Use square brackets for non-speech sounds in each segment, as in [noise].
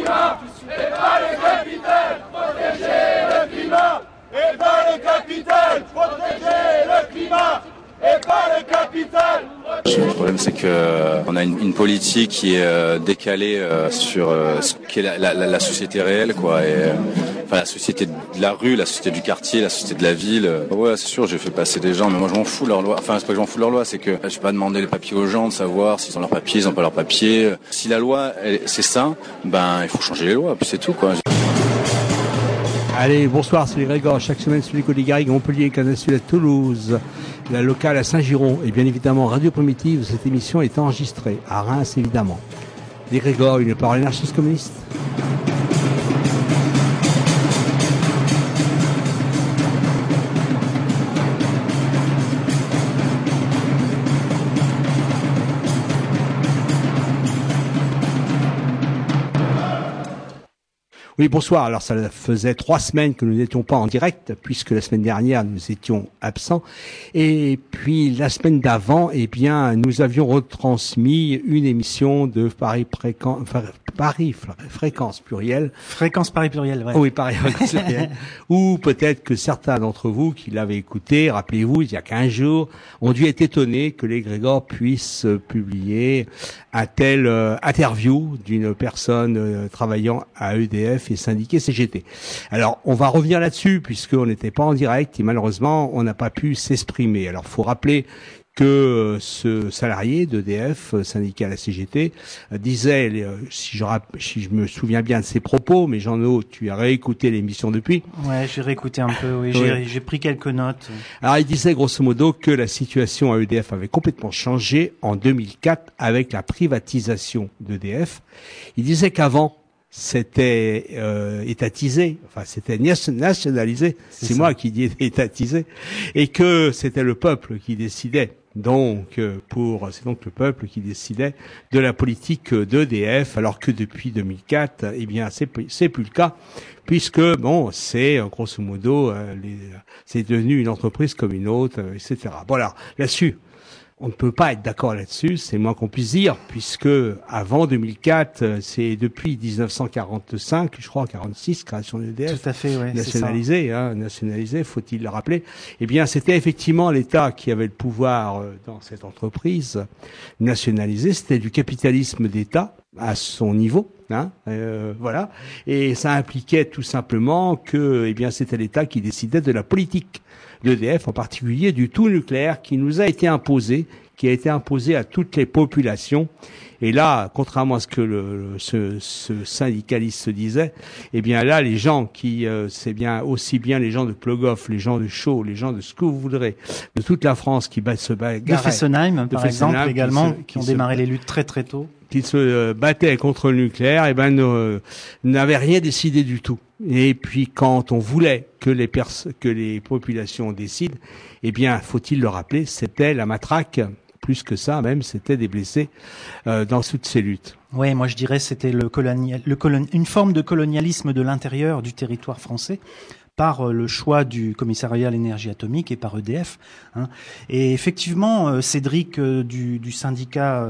climat, et pas le capital, protéger le climat, et pas le capital, protéger le climat, et pas le capital. Le problème, c'est que euh, on a une, une politique qui est euh, décalée euh, sur ce qu'est la, la, la, société réelle, quoi. Et, la société de la rue, la société du quartier, la société de la ville. Ouais, c'est sûr, j'ai fait passer des gens, mais moi, je m'en fous leur loi. Enfin, c'est pas que je m'en fous leur loi, c'est que je vais pas demander les papiers aux gens de savoir s'ils ont leurs papiers, ils ont pas leurs papiers. Si la loi, c'est ça, ben, il faut changer les lois, puis c'est tout, quoi. Allez, bonsoir, c'est les Grégor. Chaque semaine sur les Garrigues, Montpellier, Canassul à Toulouse, la locale à Saint-Giron et bien évidemment Radio Primitive. Cette émission est enregistrée à Reims, évidemment. Les Grégor, une parole anarchiste communiste. Oui, bonsoir. Alors, ça faisait trois semaines que nous n'étions pas en direct, puisque la semaine dernière, nous étions absents. Et puis, la semaine d'avant, eh bien, nous avions retransmis une émission de Paris, Fréquence, Paris Fréquence Plurielle. Fréquence Paris Plurielle, ouais. oui, Paris Fréquence Plurielle. [laughs] Ou peut-être que certains d'entre vous qui l'avaient écouté, rappelez-vous, il y a 15 jours, ont dû être étonnés que les Grégor puissent publier un tel euh, interview d'une personne euh, travaillant à EDF et syndiqué CGT. Alors, on va revenir là-dessus puisqu'on n'était pas en direct et malheureusement, on n'a pas pu s'exprimer. Alors, faut rappeler que euh, ce salarié d'EDF, euh, syndicat à la CGT, euh, disait, si je, si je me souviens bien de ses propos, mais Jean-No, tu as réécouté l'émission depuis Ouais, j'ai réécouté un peu, oui, j'ai pris quelques notes. Alors il disait grosso modo que la situation à EDF avait complètement changé en 2004 avec la privatisation d'EDF. Il disait qu'avant, c'était euh, étatisé, enfin c'était nationalisé, c'est moi qui dis [laughs] étatisé, et que c'était le peuple qui décidait. Donc, euh, pour c'est donc le peuple qui décidait de la politique d'EDF, alors que depuis 2004, eh bien c'est c'est plus le cas, puisque bon c'est grosso modo euh, c'est devenu une entreprise comme une autre, etc. Voilà là-dessus on ne peut pas être d'accord là-dessus, c'est moins qu'on puisse dire, puisque avant 2004, euh, c'est depuis 1945, je crois, 46, création de l'EDF, Tout à fait, ouais, nationalisé, hein, nationalisé, faut-il le rappeler. Eh bien, c'était effectivement l'État qui avait le pouvoir euh, dans cette entreprise nationalisée. C'était du capitalisme d'État à son niveau, hein, euh, voilà. Et ça impliquait tout simplement que, eh bien, c'était l'État qui décidait de la politique d'EDF, en particulier du tout nucléaire qui nous a été imposé, qui a été imposé à toutes les populations. Et là, contrairement à ce que le, ce, ce, syndicaliste se disait, eh bien là, les gens qui, euh, c'est bien aussi bien les gens de Plogoff, les gens de Chaux, les gens de ce que vous voudrez, de toute la France qui se bagarraient. De Fessenheim, par exemple, également, qui, ont démarré les luttes très très tôt qui se euh, battaient contre le nucléaire, eh ben n'avaient rien décidé du tout. Et puis quand on voulait que les que les populations décident, eh bien, faut-il le rappeler, c'était la matraque. Plus que ça, même, c'était des blessés euh, dans toutes ces luttes. Oui, moi je dirais c'était le, colonial, une forme de colonialisme de l'intérieur du territoire français par euh, le choix du commissariat à l'énergie atomique et par EDF. Hein. Et effectivement, euh, Cédric euh, du, syndicat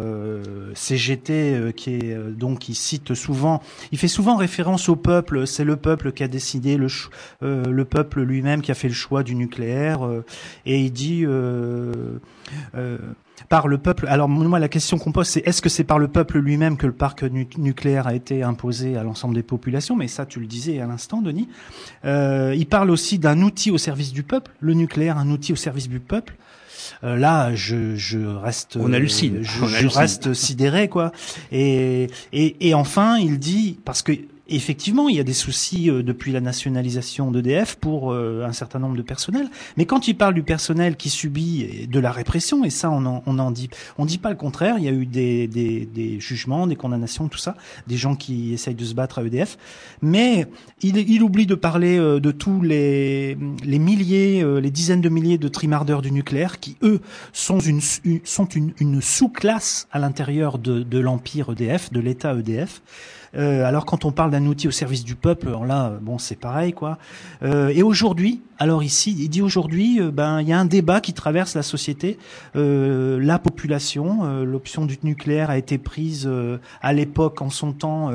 CGT, qui est donc qui cite souvent, il fait souvent référence au peuple. C'est le peuple qui a décidé, le, le peuple lui-même qui a fait le choix du nucléaire. et il dit par le peuple. Alors moi, la question qu'on pose, c'est est-ce que c'est par le peuple lui-même que le parc nucléaire a été imposé à l'ensemble des populations? Mais ça, tu le disais à l'instant, Denis. Euh, il parle aussi d'un outil au service du peuple, le nucléaire, un outil au service du peuple. Euh, là, je, je reste, on hallucine, je, je reste sidéré, quoi. Et, et, et enfin, il dit parce que effectivement, il y a des soucis euh, depuis la nationalisation d'EDF pour euh, un certain nombre de personnels. Mais quand il parle du personnel qui subit de la répression, et ça, on en, on en dit, on dit pas le contraire. Il y a eu des, des, des jugements, des condamnations, tout ça, des gens qui essayent de se battre à EDF. Mais il, il oublie de parler euh, de tous les, les milliers, les dizaines de milliers de trimardeurs du nucléaire qui, eux, sont une, sont une, une sous-classe à l'intérieur de, de l'empire EDF, de l'État EDF. Euh, alors quand on parle d'un outil au service du peuple, alors là, bon, c'est pareil, quoi. Euh, et aujourd'hui, alors ici, il dit aujourd'hui, euh, ben, il y a un débat qui traverse la société. Euh, la population, euh, l'option du nucléaire a été prise à l'époque, en son temps,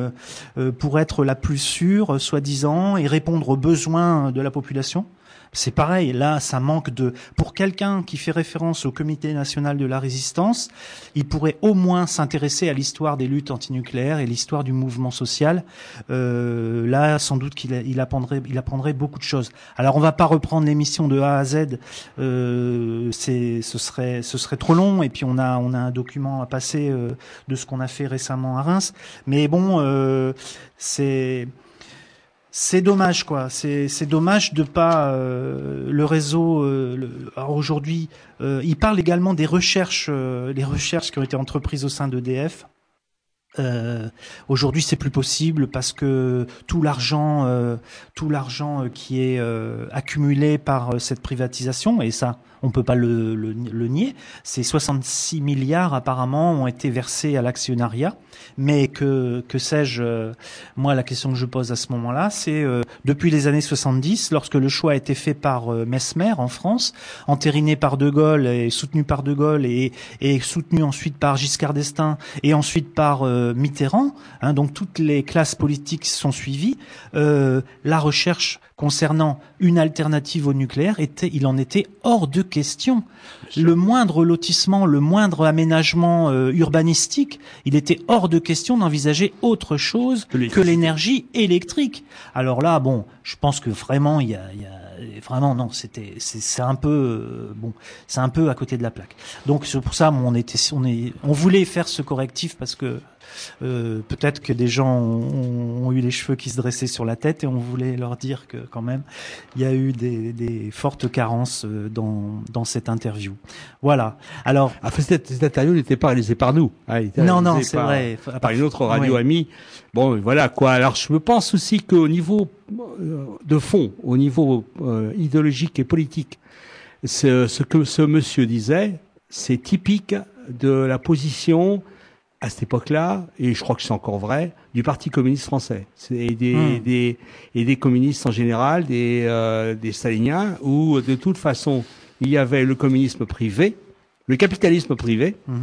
pour être la plus sûre, soi-disant, et répondre aux besoins de la population. C'est pareil, là, ça manque de... Pour quelqu'un qui fait référence au Comité national de la résistance, il pourrait au moins s'intéresser à l'histoire des luttes antinucléaires et l'histoire du mouvement social. Euh, là, sans doute qu'il il apprendrait, beaucoup de choses. Alors, on va pas reprendre l'émission de A à Z. Euh, ce serait, trop long. Et puis, on a, un document à passer euh, de ce qu'on a fait récemment à Reims. Mais bon, c'est c'est dommage quoi. C'est dommage de pas euh, le réseau. Euh, aujourd'hui, euh, il parle également des recherches, les recherches qui ont été entreprises au sein d'EDF. Aujourd'hui, c'est plus possible parce que tout l'argent, tout l'argent qui est accumulé par cette privatisation, et ça, on peut pas le, le, le nier, ces 66 milliards apparemment ont été versés à l'actionnariat. Mais que, que sais-je Moi, la question que je pose à ce moment-là, c'est depuis les années 70, lorsque le choix a été fait par Mesmer en France, entériné par De Gaulle et soutenu par De Gaulle et, et soutenu ensuite par Giscard d'Estaing et ensuite par Mitterrand, hein, donc toutes les classes politiques sont suivies. Euh, la recherche concernant une alternative au nucléaire était, il en était hors de question. Le moindre lotissement, le moindre aménagement euh, urbanistique, il était hors de question d'envisager autre chose que l'énergie électrique. Alors là, bon, je pense que vraiment, il y a, il y a vraiment non, c'était c'est un peu euh, bon, c'est un peu à côté de la plaque. Donc c'est pour ça on était on est on voulait faire ce correctif parce que euh, peut-être que des gens ont, ont, eu les cheveux qui se dressaient sur la tête et on voulait leur dire que quand même il y a eu des, des fortes carences euh, dans, dans cette interview. Voilà. Alors, ah, cette, cette interview n'était pas réalisée par nous. Ah, non, non, c'est vrai. Par une autre radio oui. amie. Bon, voilà quoi. Alors, je me pense aussi qu'au niveau euh, de fond, au niveau euh, idéologique et politique, ce, ce que ce monsieur disait, c'est typique de la position à cette époque-là, et je crois que c'est encore vrai, du Parti communiste français et des, mmh. des, et des communistes en général, des, euh, des staliniens, où de toute façon il y avait le communisme privé, le capitalisme privé, mmh.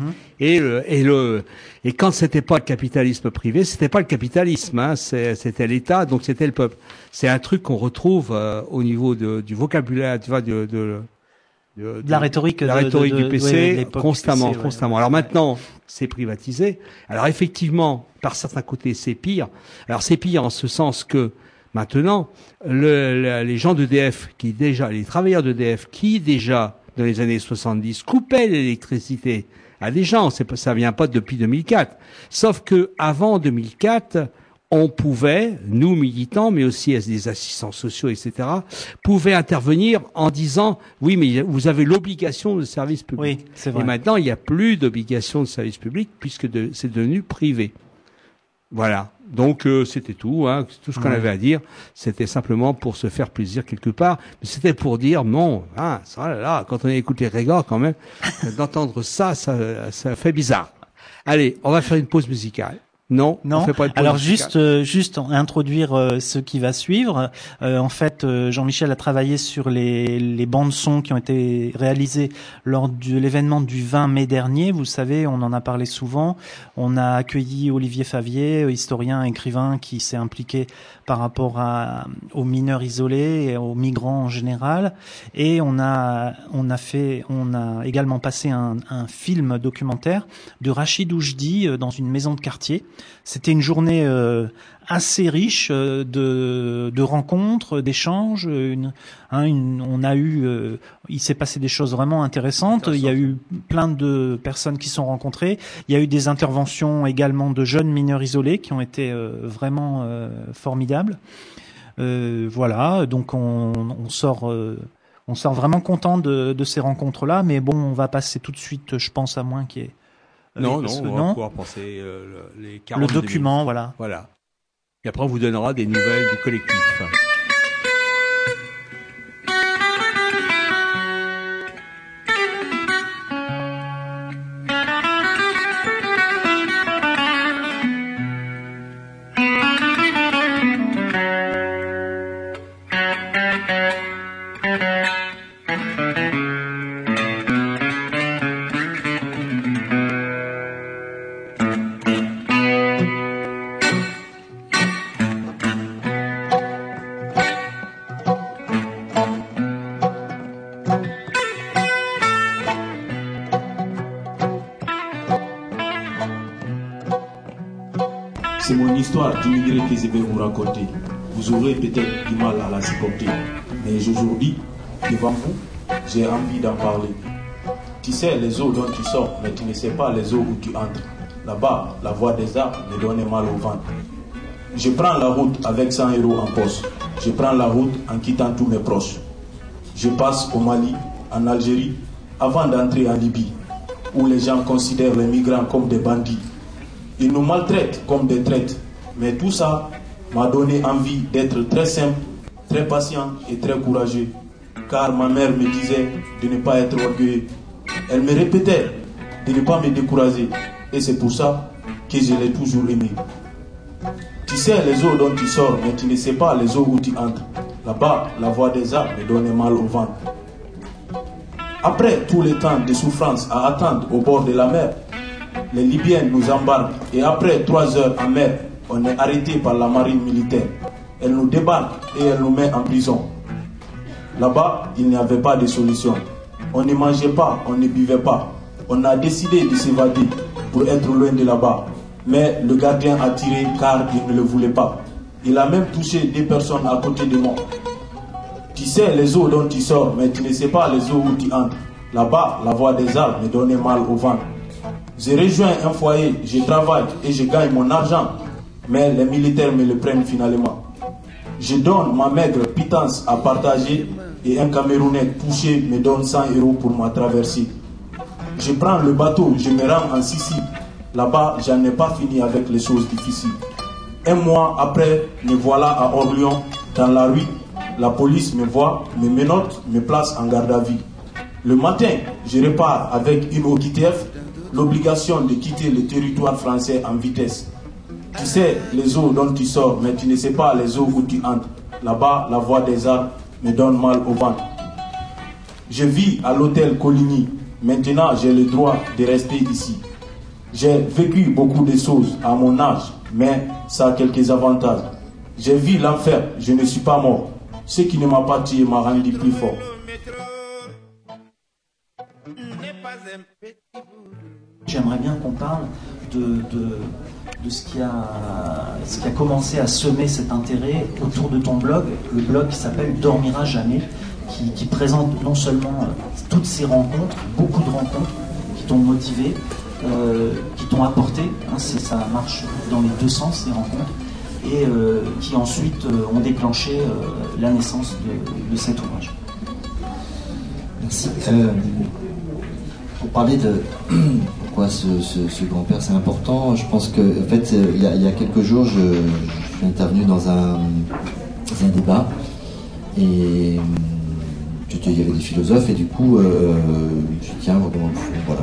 et, le, et, le, et quand c'était pas le capitalisme privé, c'était pas le capitalisme, hein, c'était l'État, donc c'était le peuple. C'est un truc qu'on retrouve euh, au niveau de, du vocabulaire, tu vois, de, de de, de, la rhétorique, la rhétorique de, du PC ouais, constamment, PC, constamment. Alors maintenant, c'est privatisé. Alors effectivement, par certains côtés, c'est pire. Alors c'est pire en ce sens que maintenant, le, le, les gens d'EDF, qui déjà, les travailleurs d'EDF, qui déjà dans les années 70 coupaient l'électricité à des gens, c'est ça vient pas depuis 2004. Sauf que avant 2004 on pouvait, nous militants, mais aussi des assistants sociaux, etc., pouvaient intervenir en disant oui, mais vous avez l'obligation de service public. Oui, c'est vrai. Et maintenant, il n'y a plus d'obligation de service public puisque de, c'est devenu privé. Voilà. Donc euh, c'était tout, hein, tout ce qu'on avait à dire. C'était simplement pour se faire plaisir quelque part. Mais c'était pour dire non, hein, ça, là, là, quand on écoute les Régors quand même, [laughs] d'entendre ça, ça, ça fait bizarre. Allez, on va faire une pause musicale. Non, non. Alors juste, euh, juste introduire euh, ce qui va suivre. Euh, en fait, euh, Jean-Michel a travaillé sur les, les bandes son qui ont été réalisées lors de l'événement du 20 mai dernier. Vous savez, on en a parlé souvent. On a accueilli Olivier Favier, historien, écrivain, qui s'est impliqué par rapport à, aux mineurs isolés et aux migrants en général. Et on a, on a fait, on a également passé un, un film documentaire de Rachid Oujdi dans une maison de quartier C'était une journée assez riche de, de rencontres, d'échanges. Hein, on a eu, il s'est passé des choses vraiment intéressantes. Il y a eu plein de personnes qui sont rencontrées. Il y a eu des interventions également de jeunes mineurs isolés qui ont été vraiment formidables. voilà, donc on, on sort on sort vraiment content de, de ces rencontres-là, mais bon, on va passer tout de suite, je pense, à moins qu'il y ait... Non, non, on va pouvoir penser euh, les 40 Le document, voilà. Voilà. Et après, on vous donnera des nouvelles du collectif. Que je vais vous raconter. Vous aurez peut-être du mal à la supporter. Mais aujourd'hui, devant vous, j'ai envie d'en parler. Tu sais les eaux dont tu sors, mais tu ne sais pas les eaux où tu entres. Là-bas, la voix des arbres me donne mal au ventre. Je prends la route avec 100 euros en poste. Je prends la route en quittant tous mes proches. Je passe au Mali, en Algérie, avant d'entrer en Libye, où les gens considèrent les migrants comme des bandits. Ils nous maltraitent comme des traites mais tout ça m'a donné envie d'être très simple, très patient et très courageux. Car ma mère me disait de ne pas être orgueilleux. Elle me répétait de ne pas me décourager. Et c'est pour ça que je l'ai toujours aimé. Tu sais les eaux dont tu sors, mais tu ne sais pas les eaux où tu entres. Là-bas, la voix des arbres me donnait mal au ventre. Après tout le temps de souffrance à attendre au bord de la mer, les Libyens nous embarquent et après trois heures en mer, on est arrêté par la marine militaire. Elle nous débarque et elle nous met en prison. Là-bas, il n'y avait pas de solution. On ne mangeait pas, on ne buvait pas. On a décidé de s'évader pour être loin de là-bas. Mais le gardien a tiré car il ne le voulait pas. Il a même touché des personnes à côté de moi. Tu sais les eaux dont tu sors, mais tu ne sais pas les eaux où tu entres. Là-bas, la voix des arbres me donnait mal au ventre. Je rejoins un foyer, je travaille et je gagne mon argent mais les militaires me le prennent finalement. Je donne ma maigre pitance à partager et un Camerounais touché me donne 100 euros pour ma traversée. Je prends le bateau, je me rends en Sicile. Là-bas, j'en ai pas fini avec les choses difficiles. Un mois après, me voilà à Orléans, dans la rue. La police me voit, me menotte, me place en garde à vue. Le matin, je repars avec une OQTF, l'obligation de quitter le territoire français en vitesse. Tu sais les eaux dont tu sors, mais tu ne sais pas les eaux où tu entres. Là-bas, la voix des arbres me donne mal au ventre. Je vis à l'hôtel Coligny. Maintenant, j'ai le droit de rester ici. J'ai vécu beaucoup de choses à mon âge, mais ça a quelques avantages. J'ai vu l'enfer, je ne suis pas mort. Ce qui ne m'a pas tué m'a rendu plus fort. J'aimerais bien qu'on parle de, de de ce qui, a, ce qui a commencé à semer cet intérêt autour de ton blog, le blog qui s'appelle Dormira jamais, qui, présente non seulement euh, toutes ces rencontres, beaucoup de rencontres qui t'ont motivé, euh, qui t'ont apporté, hein, ça marche dans les deux sens ces rencontres, et euh, qui ensuite ont déclenché la naissance de, cet ouvrage. Merci. pour parler de pourquoi ce, grand-père c'est important. Je pense que en fait, euh, il y a, quelques jours, je, suis intervenu dans un, débat et il y avait des philosophes et du coup, euh, je dis tiens, voilà,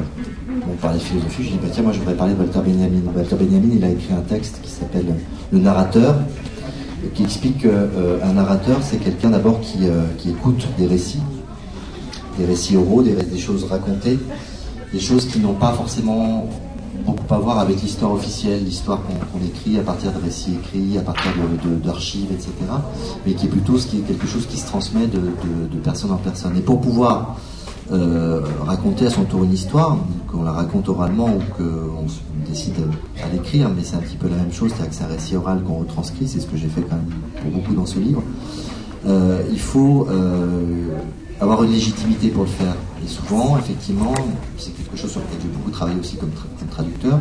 on parlait philosophie, je dis bah, tiens, moi je voudrais parler de Walter Benjamin. Walter Benjamin, il a écrit un texte qui s'appelle Le narrateur, qui explique qu'un euh, narrateur, c'est quelqu'un d'abord qui, qui, écoute des récits, des récits oraux, des, des choses racontées, des choses qui n'ont pas forcément beaucoup à voir avec l'histoire officielle, l'histoire qu'on écrit à partir de récits écrits, à partir d'archives, etc. Mais qui est plutôt ce qui est quelque chose qui se transmet de, personne en personne. Et pour pouvoir raconter à son tour une histoire, qu'on la raconte oralement ou qu'on décide à l'écrire, mais c'est un petit peu la même chose, c'est-à-dire que c'est un récit oral qu'on retranscrit, c'est ce que j'ai fait quand même pour beaucoup dans ce livre. il faut avoir une légitimité pour le faire. Et souvent, effectivement, c'est quelque chose sur lequel j'ai beaucoup travaillé aussi comme, traducteur,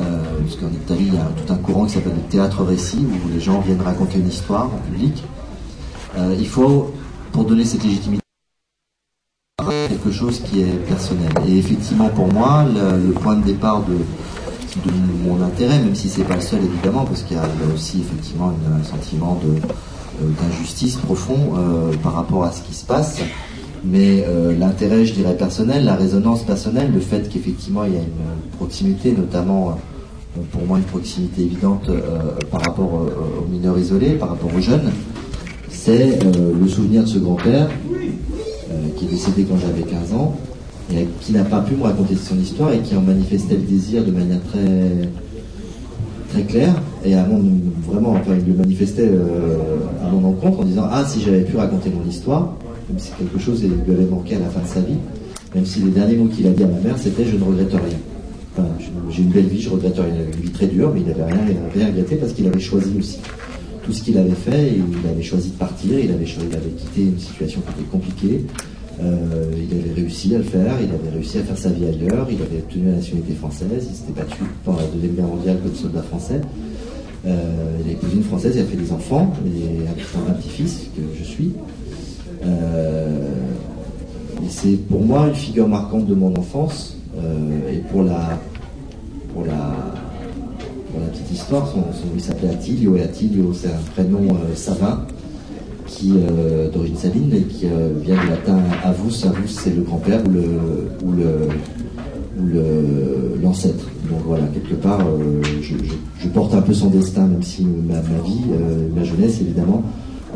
euh, parce qu'en Italie, il y a tout un courant qui s'appelle le théâtre-récit, où les gens viennent raconter une histoire en public. Euh, il faut, pour donner cette légitimité, quelque chose qui est personnel. Et effectivement, pour moi, le, point de départ de, mon intérêt, même si c'est pas le seul évidemment, parce qu'il y a aussi effectivement un sentiment de, d'injustice profond euh, par rapport à ce qui se passe. Mais euh, l'intérêt, je dirais, personnel, la résonance personnelle, le fait qu'effectivement il y a une proximité, notamment pour moi une proximité évidente par rapport aux mineurs isolés, par rapport aux jeunes, c'est le souvenir de ce grand-père qui est décédé quand j'avais 15 ans et qui n'a pas pu me raconter son histoire et qui en manifestait le désir de manière très très clair et à mon, vraiment, enfin, il le manifestait euh, à mon encontre en disant Ah, si j'avais pu raconter mon histoire, même si quelque chose lui avait manqué à la fin de sa vie, même si les derniers mots qu'il a dit à ma mère c'était Je ne regrette rien. j'ai une belle vie, je regrette rien. Il avait une vie très dure, mais il n'avait rien, il rien regretté parce qu'il avait choisi aussi tout ce qu'il avait fait. il avait choisi de partir, il avait, choisi, il avait quitté une situation qui était compliquée. Euh, il avait réussi à le faire, il avait réussi à faire sa vie ailleurs, il avait obtenu la nationalité française, il s'était battu pendant la Deuxième Guerre mondiale comme soldat français. Euh, il a épousé une française, il a fait des enfants, et un, petit-fils que je suis. Euh, c'est pour moi une figure marquante de mon enfance. et pour la, pour la, pour la petite histoire, son, il s'appelait Attilio, et Attilio c'est un prénom savin qui euh, d'origine saline et qui euh, vient du latin avus. Avus, c'est le grand-père ou le, ou le, l'ancêtre. Donc voilà, quelque part, euh, je, porte un peu son destin, même si ma, vie, ma jeunesse évidemment,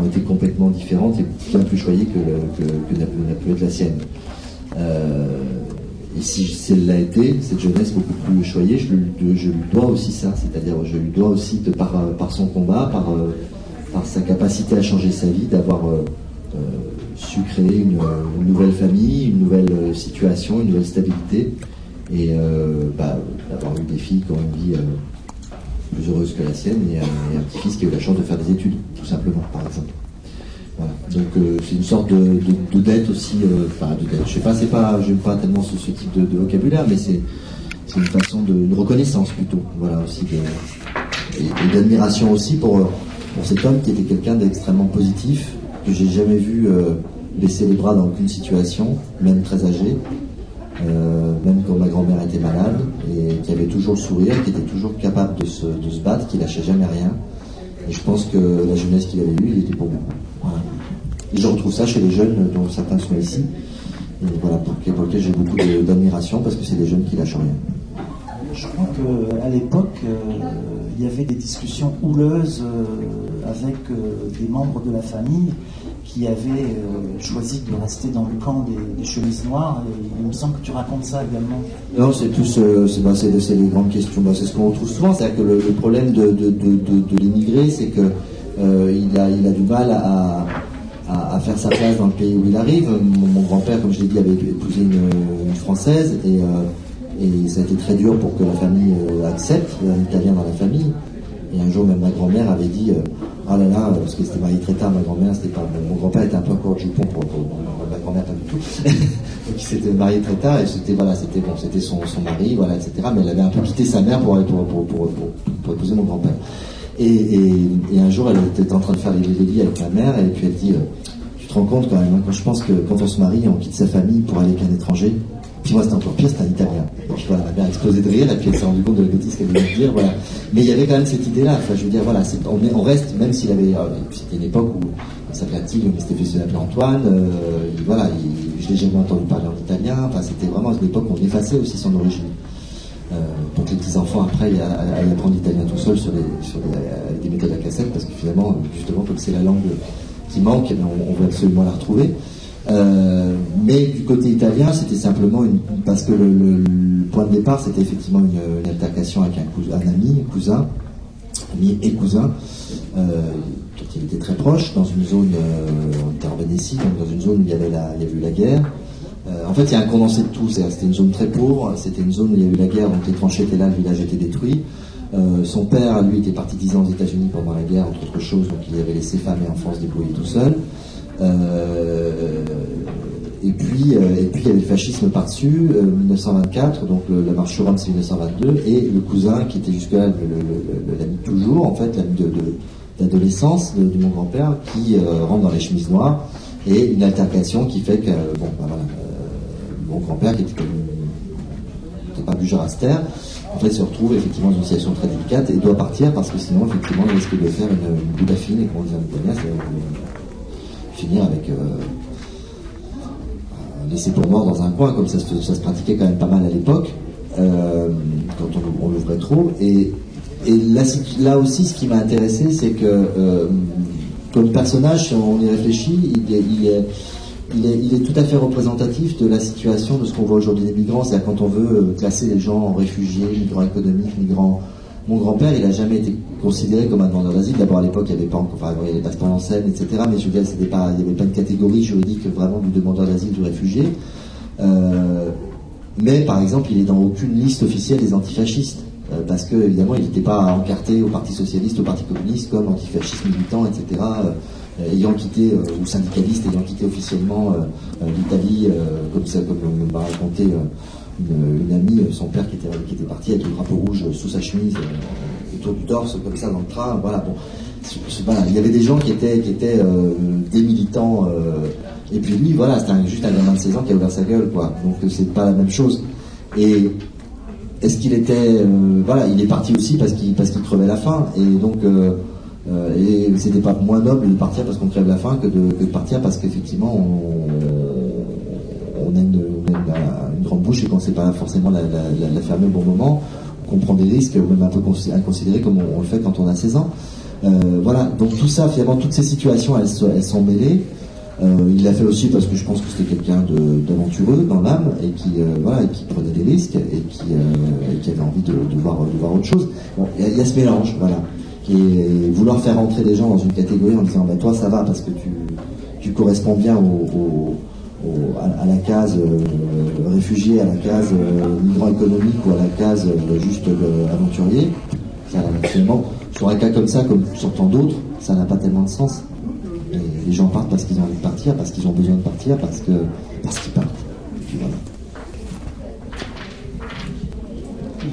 ont été complètement différentes et bien plus choyées que, que, n'a pu être la sienne. et si elle l'a été, cette jeunesse beaucoup plus choyée, je, lui dois aussi ça, c'est-à-dire je lui dois aussi, par, par son combat, par par sa capacité à changer sa vie, d'avoir euh, euh, su créer une, nouvelle famille, une nouvelle euh, situation, une nouvelle stabilité, et bah, d'avoir eu des filles qui ont une vie plus heureuse que la sienne, et, un petit-fils qui a eu la chance de faire des études, tout simplement, par exemple. Donc c'est une sorte de, dette aussi, enfin de dette. Je sais pas, c'est pas, j'aime pas tellement ce, type de, vocabulaire, mais c'est une façon de une reconnaissance plutôt, voilà aussi, et d'admiration aussi pour cet homme qui était quelqu'un d'extrêmement positif, que j'ai jamais vu euh, laisser les bras dans aucune situation, même très âgé, euh, même quand ma grand-mère était malade, et qui avait toujours le sourire, qui était toujours capable de se, battre, qui lâchait jamais rien. Et je pense que la jeunesse qu'il avait eue, il était pour beaucoup. Et je retrouve ça chez les jeunes, dont certains sont ici, voilà, pour, pour lesquels j'ai beaucoup d'admiration, parce que c'est des jeunes qui lâchent rien. Je crois qu'à l'époque, euh, il y avait des discussions houleuses euh, avec euh, des membres de la famille qui avaient choisi de rester dans le camp des, chemises noires. Il me semble que tu racontes ça également. Non, c'est tout c'est bah, les grandes questions. Bah, c'est ce qu'on retrouve souvent. C'est-à-dire que le, problème de, l'immigré, c'est que il, a, il a du mal à, faire sa place dans le pays où il arrive. Mon, grand-père, comme je l'ai dit, avait épousé une, Française et et ça a été très dur pour que la famille euh, accepte un Italien dans la famille. Et un jour, même ma grand-mère avait dit euh, Ah là là, parce que c'était marié très tard, ma grand-mère, c'était pas. Mon grand-père était un peu encore jupon pour, ma grand-mère, pas du tout. [laughs] Donc il s'était marié très tard et c'était voilà, c'était bon, c'était son, son mari, voilà, etc. Mais elle avait un peu quitté sa mère pour, pour, pour, pour, épouser mon grand-père. Et, et, un jour, elle était en train de faire les, lits avec ma mère, et puis elle dit euh, Tu te rends compte quand même, hein, quand je pense que quand on se marie, on quitte sa famille pour aller avec un étranger, puis moi, c'était encore pire, c'était un italien. Donc voilà, elle a explosé de rire, et puis elle s'est rendue compte de la bêtise qu'elle voulait dire, voilà. Mais il y avait quand même cette idée-là. Enfin, je veux dire, voilà, on, on, reste, même s'il avait, euh, c'était une époque où on s'appelait Attila, mais c'était s'appelait Antoine, euh, voilà, il, je l'ai jamais entendu parler en italien. Enfin, c'était vraiment une époque où on effaçait aussi son origine. Euh, pour que les petits-enfants, après, aillent apprendre l'italien tout seul sur, sur des méthodes à cassette, parce que finalement, justement, comme c'est la langue qui manque, on, on veut absolument la retrouver. Euh, mais du côté italien, c'était simplement une, parce que le, point de départ, c'était effectivement une, altercation avec un, ami, un cousin, ami et cousin, euh, dont il était très proche, dans une zone, euh, on était en Vénétie, donc dans une zone où il y avait, la, il y avait eu la guerre. en fait, il y a un condensé de tout. C'était une zone très pauvre, c'était une zone où il y a eu la guerre, donc les tranchées étaient là, le village était détruit. son père, lui, était parti 10 ans aux États-Unis pendant la guerre, entre autres choses, donc il avait laissé femme et enfants se débrouiller tout seul. Et puis, et puis il y avait le fascisme par-dessus, 1924, donc la marche Rome c'est 1922, et le cousin qui était jusque-là l'ami toujours, en fait, l'ami de d'adolescence de, mon grand-père qui euh, rentre dans les chemises noires et une altercation qui fait que bon, euh, mon grand-père qui était, pas du genre à taire, en fait se retrouve effectivement dans une situation très délicate et doit partir parce que sinon effectivement il risque de faire une, une boule fine et qu'on dit en c'est finir avec euh, laisser pour mort dans un coin comme ça se, pratiquait quand même pas mal à l'époque quand on, l'ouvrait trop et là, aussi, ce qui m'a intéressé, c'est que euh, comme personnage, si on y réfléchit, il est, il, est, il, est, il est, tout à fait représentatif de la situation de ce qu'on voit aujourd'hui des migrants. C'est-à-dire quand on veut euh, classer les gens en réfugiés, migrants économiques, migrants. Mon grand-père, il n'a jamais été considéré comme un demandeur d'asile. D'abord, à l'époque, il n'y avait pas encore, enfin, il en scène, etc. Mais je veux dire, il n'y avait pas une catégorie juridique vraiment du demandeur d'asile, du réfugié. Euh, mais par exemple, il est dans aucune liste officielle des antifascistes. Euh, parce que évidemment il n'était pas encarté au Parti socialiste, au Parti communiste comme antifasciste militant, etc. Euh, ayant quitté ou syndicaliste ayant quitté officiellement l'Italie, comme ça, comme m'a raconté une, amie, son père qui était, parti avec le drapeau rouge sous sa chemise autour du torse, comme ça dans le train. Voilà, bon, il y avait des gens qui étaient, qui des militants. et puis lui, voilà, c'était juste un gamin de 16 ans qui a ouvert sa gueule, quoi. Donc c'est pas la même chose. Et est-ce qu'il était euh, voilà il est parti aussi parce qu'il crevait la faim et donc euh, euh, et c'était pas moins noble de partir parce qu'on crève la faim que de, partir parce qu'effectivement on, a, une, grande bouche et qu'on ne sait pas forcément la, fermer au bon moment qu'on prend des risques même un peu inconsidérés comme on, le fait quand on a 16 ans. Voilà. Donc tout ça finalement toutes ces situations elles, elles sont mêlées. Euh, il l'a fait aussi parce que je pense que c'était quelqu'un d'aventureux dans l'âme et qui euh, et qui prenait des risques et qui, euh, avait envie de, voir, autre chose. il, y a, ce mélange, voilà, est vouloir faire entrer des gens dans une catégorie en disant bah, toi ça va parce que tu, tu corresponds bien au, à, la case réfugié, à la case migrant économique ou à la case juste aventurier. Ça, finalement, sur un cas comme ça, comme sur tant d'autres, ça n'a pas tellement de sens les gens partent parce qu'ils ont envie de partir, parce qu'ils ont besoin de partir, parce parce qu'ils partent.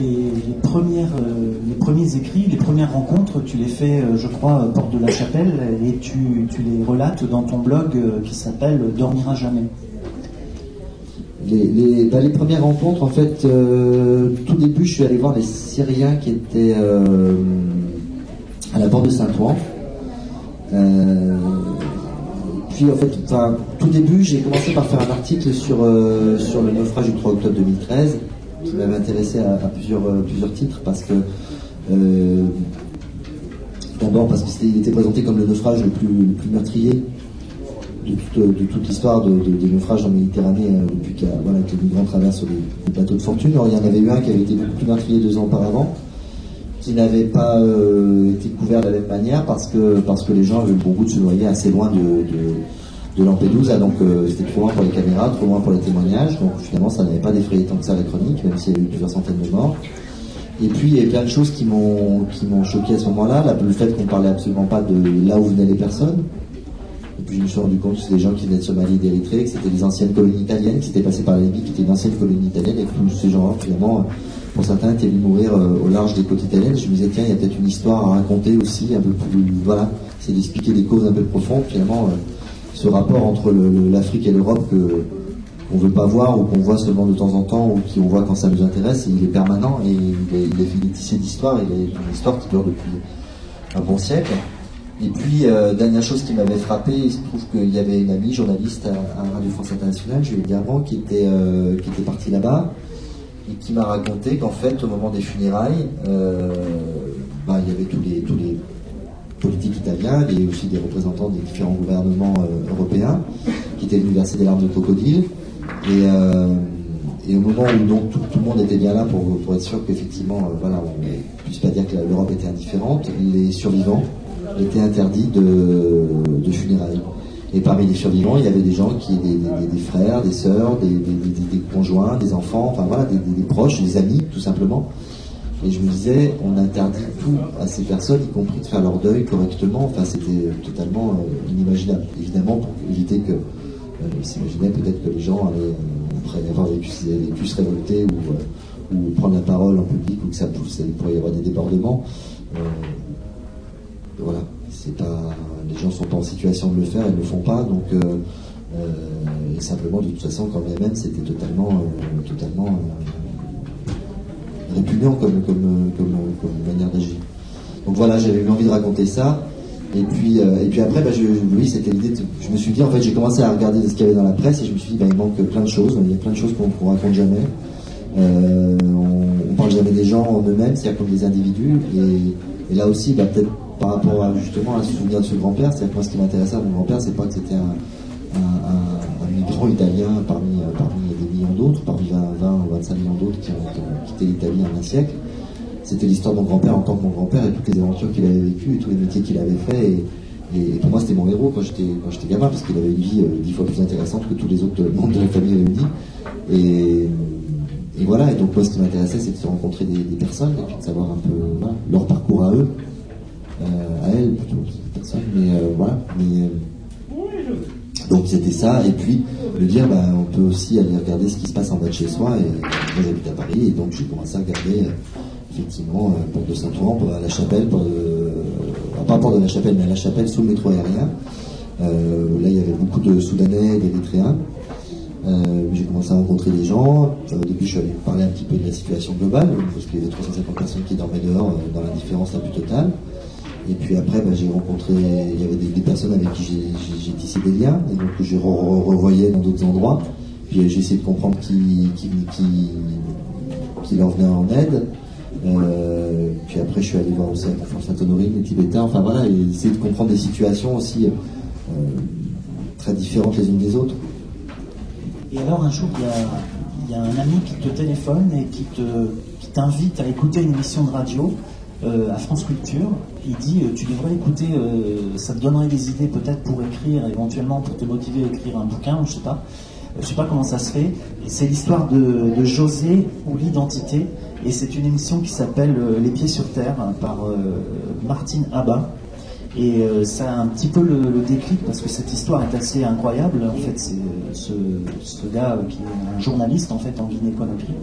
Euh, les premiers écrits, les premières rencontres, tu les fais, euh, je crois, porte de la chapelle, et tu, les relates dans ton blog euh, qui s'appelle Dormira jamais. Les, bah, premières rencontres, en fait, tout début, je suis allé voir les Syriens qui étaient à la porte de Saint-Ouen. Puis en fait, tout début, j'ai commencé par faire un article euh, sur le naufrage du 3 octobre 2013, qui m'avait intéressé à, plusieurs, euh, plusieurs titres, parce que euh, d'abord parce qu'il était présenté comme le naufrage le plus, meurtrier de toute, l'histoire de, des naufrages en Méditerranée depuis que les migrants traversent les, plateaux de fortune. Il y en avait eu un qui avait été beaucoup plus meurtrier deux ans auparavant, qui n'avait pas euh, été couvert de la même manière parce que, parce que les gens avaient beaucoup de se noyer assez loin de, de Lampedusa, donc euh, c'était trop loin pour les caméras, trop loin pour les témoignages, donc finalement ça n'avait pas défrayé tant que ça la chronique, même s'il y a eu plusieurs centaines de morts. Et puis il y a plein de choses qui m'ont choqué à ce moment-là, le fait qu'on parlait absolument pas de là où venaient les personnes. Et puis je me suis rendu compte que c'était des gens qui venaient de Somalie d'Érythrée, que c'était des anciennes colonies italiennes, qui s'étaient passées par la Libye, qui étaient une ancienne colonie italienne, et que tous ces gens-là finalement pour certains, étaient venus mourir euh, au large des côtes italiennes. Je me disais, tiens, il y a peut-être une histoire à raconter aussi, un peu plus. Voilà, c'est d'expliquer des causes un peu profondes. Finalement, euh, ce rapport entre l'Afrique et l'Europe que qu'on veut pas voir ou qu'on voit seulement de temps en temps ou qu'on voit quand ça nous intéresse, il est permanent et il est, il tissé d'histoire, il est une histoire qui dure depuis un bon siècle. Et puis, euh, dernière chose qui m'avait frappé, il se trouve qu'il y avait une amie journaliste à, Radio France Internationale, Julie Garand, qui était, qui était partie là-bas et qui m'a raconté qu'en fait, au moment des funérailles, euh, bah, il y avait tous les, tous les politiques italiens, il y avait aussi des représentants des différents gouvernements euh, européens qui étaient venus verser des larmes de crocodile. Et, euh, et au moment où tout, le monde était bien là pour, être sûr qu'effectivement, voilà, on ne puisse pas dire que l'Europe était indifférente, les survivants étaient interdits de, funérailles. Et parmi les survivants, il y avait des gens qui, des, des, des frères, des sœurs, des, des, conjoints, des enfants, enfin voilà, des, proches, des amis, tout simplement. Et je me disais, on interdit tout à ces personnes, y compris de faire leur deuil correctement. Enfin, c'était totalement euh, inimaginable. Évidemment, pour éviter que, euh, s'imaginait peut-être que les gens allaient, euh, après avoir vécu, vécu se révolter ou, ou, prendre la parole en public, ou que ça, ça pourrait y avoir des débordements. voilà, c'est pas les gens sont pas en situation de le faire, ils ne le font pas, donc euh, euh, et simplement de toute façon quand même c'était totalement euh, totalement répugnant comme, comme, comme, manière d'agir. Donc voilà, j'avais eu envie de raconter ça. Et puis, et puis après, bah, oui, c'était l'idée. Je me suis dit, en fait, j'ai commencé à regarder ce qu'il y avait dans la presse et je me suis dit, bah, il manque plein de choses. Il y a plein de choses qu'on ne raconte jamais. on, ne parle jamais des gens en eux-mêmes, c'est-à-dire comme des individus. Et, là aussi, bah, peut-être par rapport à, justement à ce souvenir de ce grand-père. C'est moi ce qui m'intéressait à mon grand-père, c'est pas que c'était un, migrant italien parmi, millions d'autres, parmi 20, 20 ou 25 millions d'autres qui, ont, quitté l'Italie en un siècle. C'était l'histoire de mon grand-père en tant que mon grand-père et toutes les aventures qu'il avait vécues et tous les métiers qu'il avait fait. Et, pour moi, c'était mon héros quand j'étais gamin parce qu'il avait une vie euh, dix fois plus intéressante que tous les autres membres de la famille réunis. Et, et voilà. Et donc moi, ce qui m'intéressait, c'est de se rencontrer des, personnes et puis de savoir un peu leur parcours à eux euh, à elle plutôt, personne, mais euh, voilà. Mais, donc c'était ça, et puis le dire, bah, on peut aussi aller regarder ce qui se passe en bas de chez soi, et moi j'habite à Paris, et donc j'ai commencé à regarder effectivement Porte de Saint-Ouen, à la chapelle, pour, pas Porte de la chapelle, mais à la chapelle sous le métro aérien. là il y avait beaucoup de Soudanais d'Érythréens. j'ai commencé à rencontrer des gens. au début, je suis allé parler un petit peu de la situation globale, parce qu'il y avait 350 personnes qui dormaient dehors dans l'indifférence la plus totale. Et puis après, bah, j'ai rencontré, il y avait des, personnes avec qui j'ai tissé des liens, et donc je revoyais dans d'autres endroits. Puis euh, j'ai essayé de comprendre qui, qui, qui, leur venait en aide. Euh, puis après, je suis allé voir aussi la conférence Saint-Honorine, les Tibétains, enfin voilà, et essayer de comprendre des situations aussi euh, très différentes les unes des autres. Et alors, un jour, il y a, un ami qui te téléphone et qui t'invite à écouter une émission de radio euh, à France Culture. Il dit euh, Tu devrais écouter, euh, ça te donnerait des idées peut-être pour écrire, éventuellement pour te motiver à écrire un bouquin, je sais pas. Je sais pas comment ça se fait. C'est l'histoire de, José ou l'identité. Et c'est une émission qui s'appelle Les pieds sur terre par Martine Abba. Et c'est un petit peu le, déclic parce que cette histoire est assez incroyable. En fait, c'est ce, ce, gars qui est un journaliste en fait en Guinée-Conakry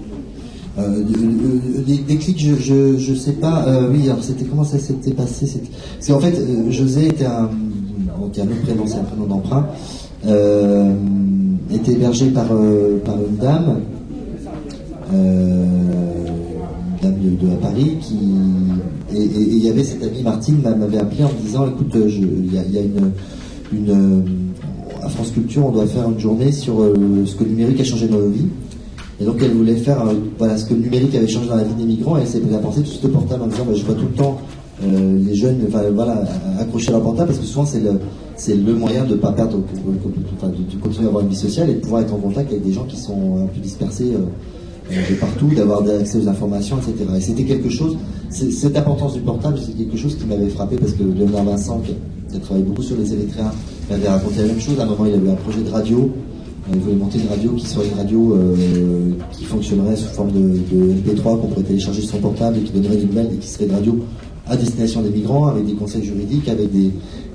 euh, des, clics, je, je, sais pas. Euh, oui, alors c'était comment ça s'était passé Parce qu'en fait, euh, José était un, donc un autre prénom, c'est un prénom d'emprunt, euh, était hébergé par, par une dame, une dame de, à Paris, qui et il y avait cette amie Martine m'avait appelé en me disant, écoute, il y a, y a une, une à France Culture, on doit faire une journée sur ce que le numérique a changé dans nos vies. Et donc elle voulait faire euh, voilà, ce que le numérique avait changé dans la vie des migrants, et elle s'est pris à tout ce portable en disant bah, je vois tout le temps euh, les jeunes voilà, accrocher leur portable parce que souvent c'est le, c'est le moyen de ne pas perdre, de, continuer à avoir une vie sociale et de pouvoir être en contact avec des gens qui sont un peu dispersés euh, de partout, d'avoir accès aux informations, etc. Et c'était quelque chose, cette importance du portable, c'est quelque chose qui m'avait frappé parce que Léonard Vincent, qui a travaillé beaucoup sur les Érythréens, m'avait raconté la même chose. À un moment, il avait un projet de radio il voulait monter une radio qui soit une radio euh, qui fonctionnerait sous forme de, MP3 qu'on pourrait télécharger sur son portable et qui donnerait des nouvelles et qui serait une radio à destination des migrants avec des conseils juridiques, avec des,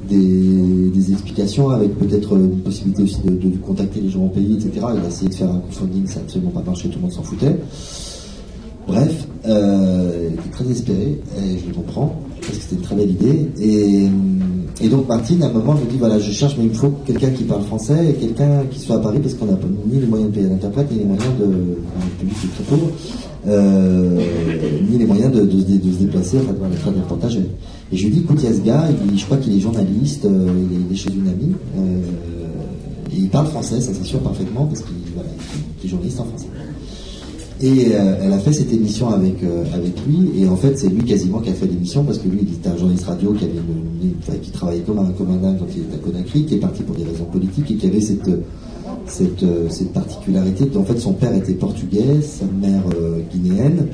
des, explications, avec peut-être une possibilité aussi de, contacter les gens au pays, etc. Il a essayé de faire un crowdfunding, ça n'a absolument pas marché, tout le monde s'en foutait. Bref, euh, il était très désespéré, et je le comprends, parce que c'était une très belle idée. Et et donc Martine, à un moment, me dit voilà, je cherche, mais il me faut quelqu'un qui parle français et quelqu'un qui soit à Paris parce qu'on n'a ni les moyens de payer l'interprète, ni les moyens de. Le public est pauvre, euh, ni les moyens de, se déplacer, enfin, de faire des reportages. Et je lui dis écoute, il y a ce gars, je crois qu'il est journaliste, euh, il, est, chez une amie, euh, et il parle français, ça s'assure parfaitement parce qu'il est journaliste en français. Et euh, elle a fait cette émission avec, euh, avec lui, et en fait, c'est lui quasiment qui a fait l'émission, parce que lui, il était un journaliste radio qui, avait qui travaillait comme un, dingue quand il était à Conakry, qui est parti pour des raisons politiques, et qui avait cette, cette, euh, cette particularité. En fait, son père était portugais, sa mère guinéenne.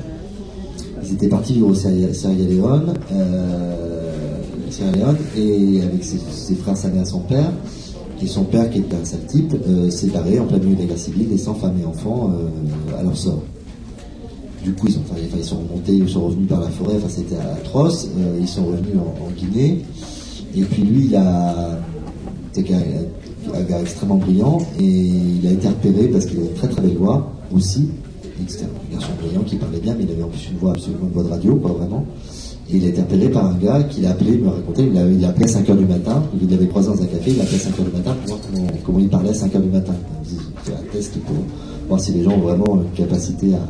Ils étaient partis vivre au Sierra Leone, Sierra Leone et avec ses, frères, sa mère, son père. Et son père, qui est un sale type, s'est barré en plein milieu de la guerre civile, laissant femmes et enfants à leur sort. Du coup, ils, ils sont remontés, ils sont revenus par la forêt, enfin c'était atroce. ils sont revenus en, Guinée. Et puis lui, il a. C'était un gars extrêmement brillant et il a été repéré parce qu'il avait une très très belle voix aussi. C'était un garçon brillant qui parlait bien, mais il avait en plus une voix absolument une voix de radio, pas vraiment. Il a été repéré par un gars qui l'a appelé, me racontait, il l'a il appelé à 5h du matin, il avait croisé dans un café, il l'a appelé à 5h du matin pour voir comment, il parlait à 5h du matin. Il un test pour voir si les gens ont vraiment une capacité à,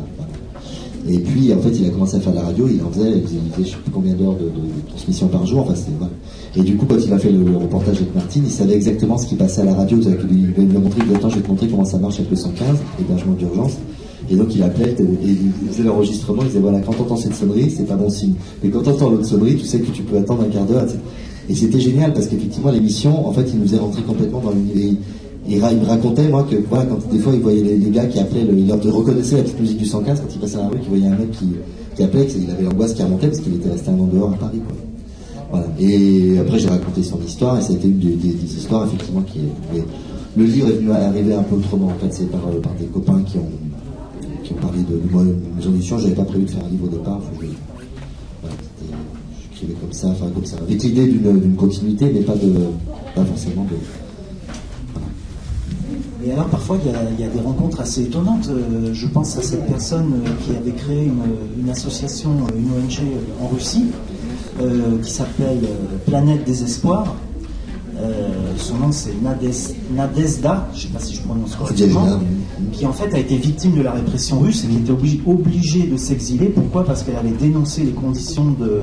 et puis, en fait, il a commencé à faire la radio, il en faisait, il faisait, je sais plus combien d'heures de, transmission par jour. Enfin, voilà. Et du coup, quand il a fait le, reportage avec Martine, il savait exactement ce qui passait à la radio. Il lui a montré, il dit, attends, je vais te montrer comment ça marche avec le 115, hébergement d'urgence. Et donc, il appelait, et il faisait l'enregistrement, il disait, voilà, quand t'entends cette sonnerie, c'est pas bon signe. Mais quand t'entends l'autre sonnerie, tu sais que tu peux attendre un quart d'heure, Et c'était génial parce qu'effectivement, l'émission, en fait, il nous est rentré complètement dans l'univers il, me racontait, moi, que voilà, quand des fois il voyait les, gars qui appelaient, le, il reconnaissait la petite musique du 115 quand il passait à la rue, qu'il voyait un mec qui, qui appelait, il avait l'angoisse qui remontait parce qu'il était resté un an dehors à Paris. Et après, j'ai raconté son histoire, et ça a été une des, histoires, effectivement, qui le livre est venu arriver un peu autrement, en fait, c'est par, par des copains qui ont, qui ont parlé de, moi, mes auditions. J'avais pas prévu de faire un livre au départ. J'écrivais comme ça, enfin, comme ça, avec l'idée d'une continuité, mais pas de, pas forcément de et alors parfois il y, a, des rencontres assez étonnantes. Euh, je pense à cette personne euh, qui avait créé une, association, euh, une ONG en Russie, qui s'appelle Planète des Espoirs. Son nom c'est Nadezda, je ne sais pas si je prononce correctement, qui en fait a été victime de la répression russe et qui était obligée de s'exiler. Pourquoi? Parce qu'elle avait dénoncé les conditions de,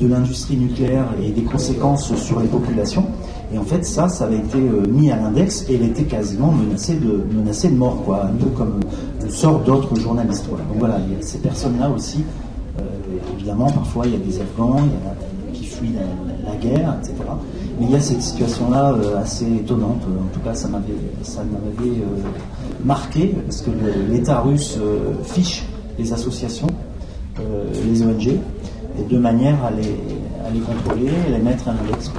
de l'industrie nucléaire et des conséquences sur les populations. Et en fait, ça, ça avait été euh, mis à l'index et elle était quasiment menacée de, menacée de mort, quoi, un peu comme le sort d'autres journalistes. Donc voilà, il y a ces personnes-là aussi. Euh, évidemment, parfois, il y a des Afghans il y a, qui fuient la, guerre, etc. Mais il y a cette situation-là euh, assez étonnante. En tout cas, ça m'avait, ça m'avait marqué parce que l'État russe fiche les associations, les ONG, et de manière à les, à les contrôler et les mettre à l'index.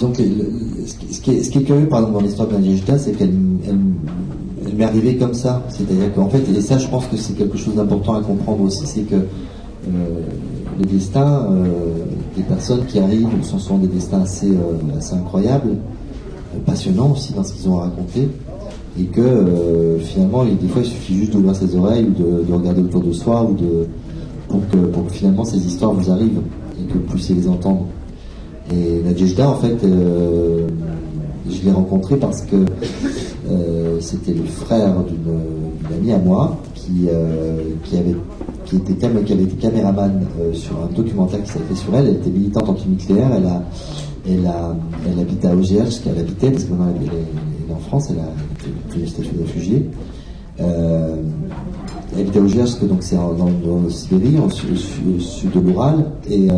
Donc, ce, qui est, curieux, par exemple, dans l'histoire de la c'est qu'elle elle, m'est arrivée comme ça. C'est-à-dire qu'en fait, et ça, je pense que c'est quelque chose d'important à comprendre aussi, c'est que euh, les destins euh, des personnes qui arrivent sont des destins assez, euh, incroyables, passionnants aussi dans ce qu'ils ont à raconter, et que finalement, des fois, il suffit juste d'ouvrir ses oreilles ou de, regarder autour de soi ou de, pour, que, finalement ces histoires vous arrivent et que vous puissiez les entendre. Et Nadjejda, en fait, euh, je l'ai rencontré parce que euh, c'était le frère d'une amie à moi euh, qui, avait, qui, était, avait été caméraman sur un documentaire qui s'était fait sur elle. Elle était militante anti-nucléaire. Elle, a, elle, a, elle habitait à Augerge, qu'elle habitait, parce que maintenant elle, est en France, elle a été statut de. Euh, elle habitait à Augerge, donc c'est dans, Sibérie, au sud, de l'Oural. Et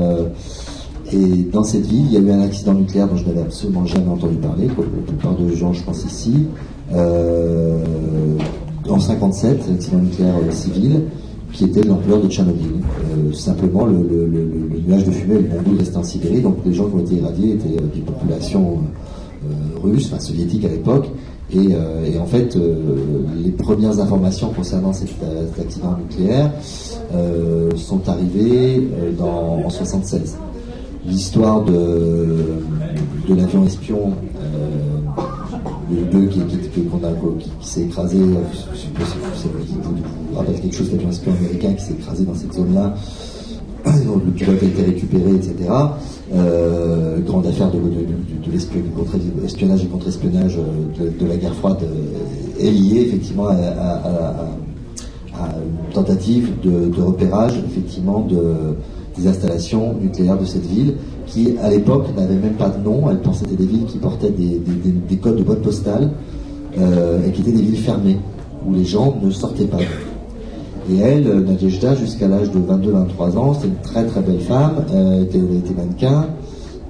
et dans cette ville, il y a eu un accident nucléaire dont je n'avais absolument jamais entendu parler, la plupart de gens, je pense, ici. Euh, en 57, un accident nucléaire euh, civil qui était l'ampleur de Tchernobyl. Euh, simplement, le, nuage de fumée, le monde restait en Sibérie, donc les gens qui ont été irradiés étaient des populations russes, enfin soviétiques à l'époque. Et, en fait, les premières informations concernant cet, accident nucléaire sont arrivées en 76 l'histoire de, de l'avion espion euh, qui, s'est écrasé, je sais pas si vous, rappelez quelque chose, l'avion espion américain qui s'est écrasé dans cette zone-là, [clears throat] le pilote a été récupéré, etc. Euh, grande affaire de, l'espionnage et contre-espionnage euh, de, la guerre froide est liée effectivement à, une tentative de, repérage effectivement de des installations nucléaires de cette ville qui, à l'époque, n'avaient même pas de nom. Elles pensaient des villes qui portaient des, codes de boîte postale euh, et qui étaient des villes fermées, où les gens ne sortaient pas. Et elle, Nadejda, jusqu'à l'âge de 22-23 ans, c'était une très très belle femme, euh, était, était mannequin,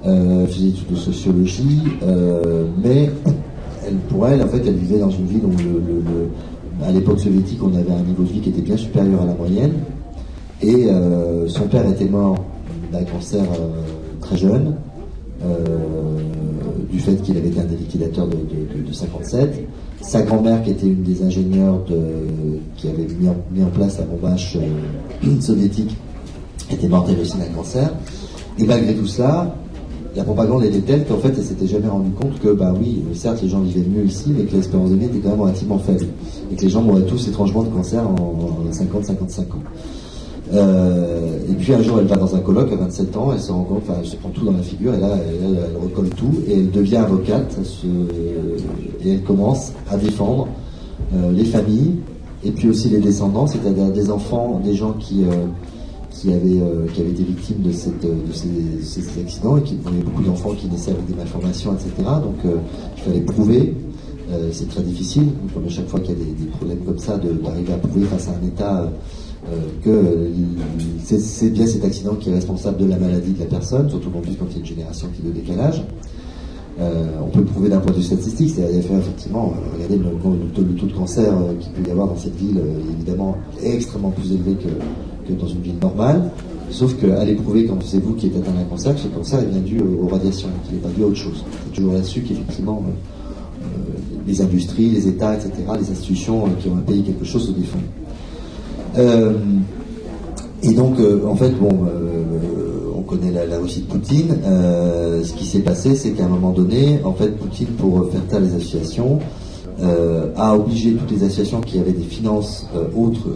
euh, faisait de sociologie, euh, mais pour elle, en fait, elle vivait dans une ville où, le, à l'époque soviétique, on avait un niveau de vie qui était bien supérieur à la moyenne. Et euh, son père était mort d'un cancer euh, très jeune, euh, du fait qu'il avait été un des liquidateurs de, de, 57. Sa grand-mère, qui était une des ingénieurs qui avait mis en, place la bombe H [clears throat] soviétique, était morte elle aussi d'un cancer. Et malgré tout cela, la propagande était telle qu'en fait, elle s'était jamais rendue compte que, bah oui, certes, les gens vivaient mieux ici, mais que l'espérance de vie était quand même relativement faible. Et que les gens mouraient tous étrangement de cancer en 50-55 ans. Euh, et puis un jour, elle va dans un colloque à 27 ans, elle se rend compte, enfin, elle se prend tout dans la figure, et là, elle, recolle tout, et elle devient avocate, et elle commence à défendre euh, les familles, et puis aussi les descendants, c'est-à-dire des enfants, des gens qui, euh, avaient, qui avaient été victimes de, ces, accidents, et qui avaient beaucoup d'enfants qui naissaient avec des malformations, etc. Donc il fallait prouver c'est très difficile, comme à chaque fois qu'il y a des, problèmes comme ça, d'arriver à prouver face à un État que c'est bien cet accident qui est responsable de la maladie de la personne, surtout en plus quand il y a une génération qui est de décalage. Euh, on peut le prouver d'un point de vue statistique, c'est-à-dire effectivement, euh, regardez le, taux de cancer qu'il peut y avoir dans cette ville évidemment extrêmement plus élevé que, dans une ville normale. Sauf qu'aller prouver quand c'est vous qui êtes atteint d'un cancer, que ce cancer est bien dû aux, radiations, qu'il n'est pas dû à autre chose. C'est toujours là-dessus qu'effectivement les industries, les États, etc., les institutions qui ont un pays quelque chose se défendent. Euh, et donc, euh, en fait, bon, euh, on connaît la, Russie de Poutine. ce qui s'est passé, c'est qu'à un moment donné, en fait, Poutine, pour faire taire les associations, a obligé toutes les associations qui avaient des finances autres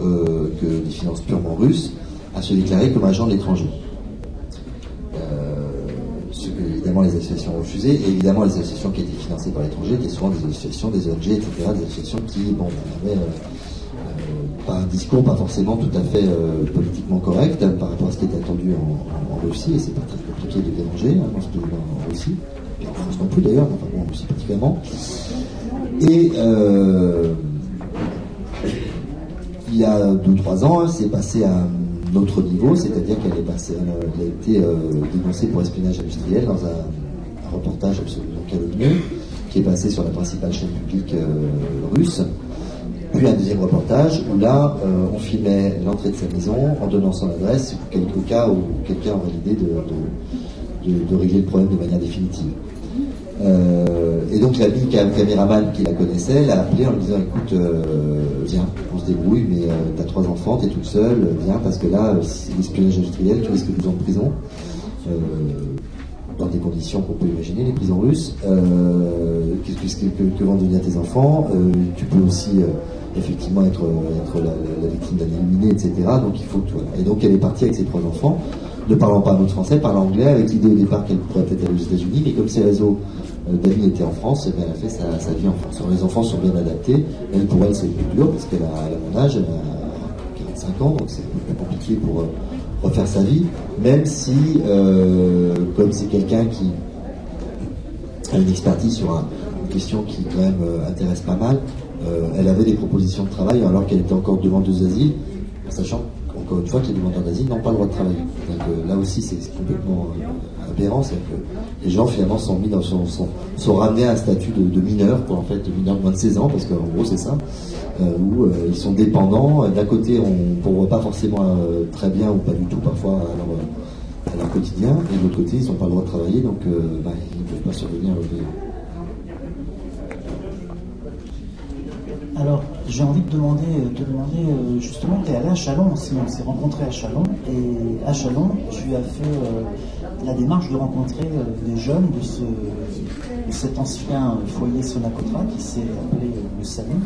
que des finances purement russes à se déclarer comme agents de l'étranger. ce que évidemment les associations ont refusé, et évidemment les associations qui étaient financées par l'étranger étaient souvent des associations, des ONG, etc., des associations qui, bon, avaient pas un discours pas forcément tout à fait euh, politiquement correct hein, par rapport à ce qui est attendu en, Russie, et c'est pas très compliqué de déranger hein, en Russie, et en France non plus d'ailleurs, enfin bon, en Russie particulièrement. Et euh, il y a deux ou trois ans, c'est passé à un autre niveau, c'est-à-dire qu'elle est passée, elle a été euh, dénoncée pour espionnage industriel dans un, reportage absolument calomnieux qui est passé sur la principale chaîne publique russe puis un deuxième reportage où là, euh, on filmait l'entrée de sa maison en donnant son adresse, pour quelques cas où quelqu'un aurait l'idée de, régler le problème de manière définitive. Euh, et donc l'ami caméraman qui la connaissait l'a appelé en lui disant écoute, euh, viens, on se débrouille, mais t'as trois enfants, t'es toute seule, viens parce que là, c'est l'espionnage industriel, tu risques 12 ans de prison dans des conditions qu'on peut imaginer, les prisons russes. Qu'est-ce que, vont devenir tes enfants? Tu peux aussi effectivement être, la, victime d'un illuminé, etc. Donc il faut que Et donc elle est partie avec ses trois enfants, ne parlant pas un autre français, parlant anglais, avec l'idée au départ qu'elle pourrait peut-être aller aux États-Unis, mais comme ses réseaux euh, d'amis étaient en France, eh elle a fait sa, vie en France. Les enfants sont bien adaptés, elle pour elle c'est plus dur parce qu'elle a, mon âge, elle a 45 ans, donc c'est plus compliqué pour euh, refaire sa vie, même si, euh, comme c'est quelqu'un qui a une expertise sur une question qui quand même intéresse pas mal, elle avait des propositions de travail alors qu'elle était encore demandeuse d'asile, sachant qu'encore une fois que les demandeurs d'asile n'ont pas le droit de travailler. Donc euh, là aussi c'est complètement euh, aberrant, c'est que les gens finalement sont ramenés à un statut de, mineur, pour en fait, de mineur de moins de 16 ans, parce qu'en gros c'est ça, où ils sont dépendants. D'un côté on ne voit pas forcément très bien ou pas du tout parfois à leur, quotidien, et de l'autre côté ils n'ont pas le droit de travailler, donc bah, ils ne peuvent pas survenir. Alors, j'ai envie de demander, de demander euh, justement, tu es allé à Chalon aussi, on s'est rencontré à Chalon, et à Chalon, tu as fait euh, la démarche de rencontrer euh, des jeunes de, ce, cet ancien foyer Sonacotra qui s'est appelé le Salon.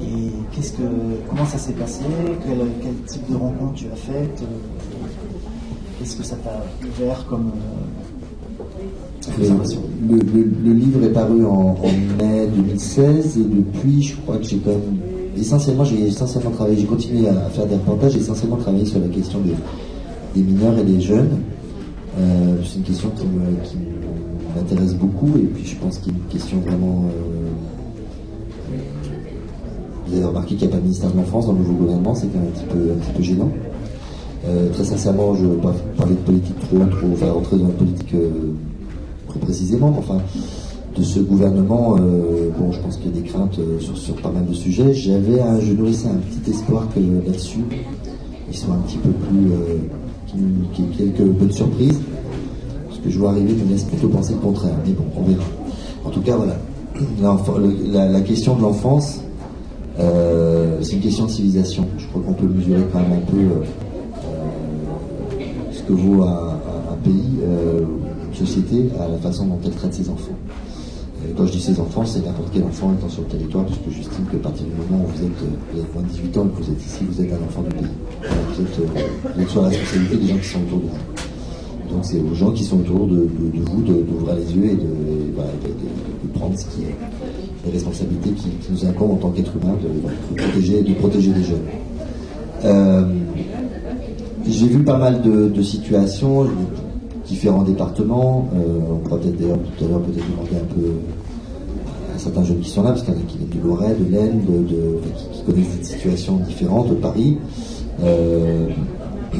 Et qu'est-ce que, comment ça s'est passé? Quel, quel, type de rencontre tu as fait Qu'est-ce que ça t'a ouvert comme, le, livre est paru en, mai 2016 et depuis, je crois que j'ai quand même essentiellement, j'ai essentiellement travaillé, j'ai continué à faire des reportages, j'ai essentiellement travaillé sur la question des, mineurs et des jeunes. Euh, c'est une question qui, m'intéresse beaucoup et puis je pense qu'il y a une question vraiment. Euh, vous avez remarqué qu'il n'y a pas de ministère de l'enfance dans le nouveau gouvernement, c'est quand même un petit peu, gênant. Euh, très sincèrement, je ne veux pas parler de politique trop, trop, enfin rentrer dans la politique précisément, enfin, de ce gouvernement, euh, bon, je pense qu'il y a des craintes euh, sur, pas mal de sujets. J'avais, un, je nourrissais un petit espoir que là-dessus, ils soient un petit peu plus, euh, qu'il y ait quelques bonnes surprises. Parce que je vois arriver me laisse plutôt penser le contraire. Mais bon, on verra. En tout cas, voilà. [clears throat] La, la, question de l'enfance, c'est une question de civilisation. Je crois qu'on peut mesurer quand même un peu ce que vaut un, pays, société, à la façon dont elle traite ses enfants. quand je dis ses enfants, c'est n'importe quel enfant étant sur le territoire, puisque j'estime qu'à partir du moment où vous êtes, moins de 18 ans que vous êtes ici, vous êtes un enfant du pays. vous, êtes, vous êtes sur la responsabilité des gens qui sont autour de vous. Donc c'est aux gens qui sont autour de, vous d'ouvrir les yeux et de, prendre ce qui est les responsabilités qui, nous incombent en tant qu'être humain de, protéger, de protéger les jeunes. Euh, j'ai vu pas mal de, situations, différents départements. Euh, on pourra peut-être d'ailleurs tout à l'heure peut-être demander un peu à certains jeunes qui sont là, parce qu'il y en a qui viennent du Loiret, de l'Aisne, de, qui, connaissent des situations différentes, de Paris. Euh, [clears throat]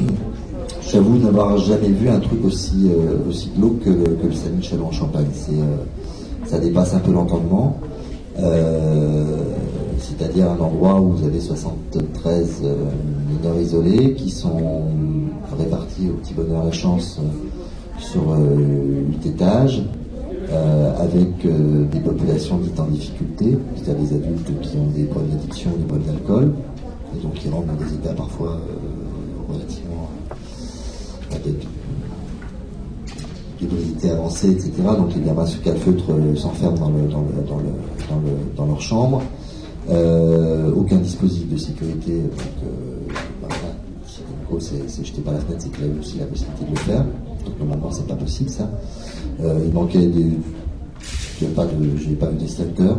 J'avoue n'avoir jamais vu un truc aussi, euh, glauque que, le Saint-Michel en Champagne. Euh, ça dépasse un peu l'entendement. C'est-à-dire un endroit où vous avez 73 mineurs isolés qui sont répartis au petit bonheur la chance sur 8 étages, avec des populations dites en difficulté, c'est-à-dire des adultes qui ont des problèmes d'addiction, des problèmes d'alcool, et donc qui rentrent dans des états parfois relativement d'ébréité avancée, etc. Donc les gamins sous calfeutre euh, s'enferment dans, dans, le, dans, le, dans, leur chambre. Euh, aucun dispositif de sécurité. Donc, euh, bah, c'est jeté par la fenêtre, c'est qu'il a aussi la possibilité de le faire. Donc normalement, c'est pas possible ça. Euh, il manquait des. Je n'ai pas, de, pas vu d'extincteur.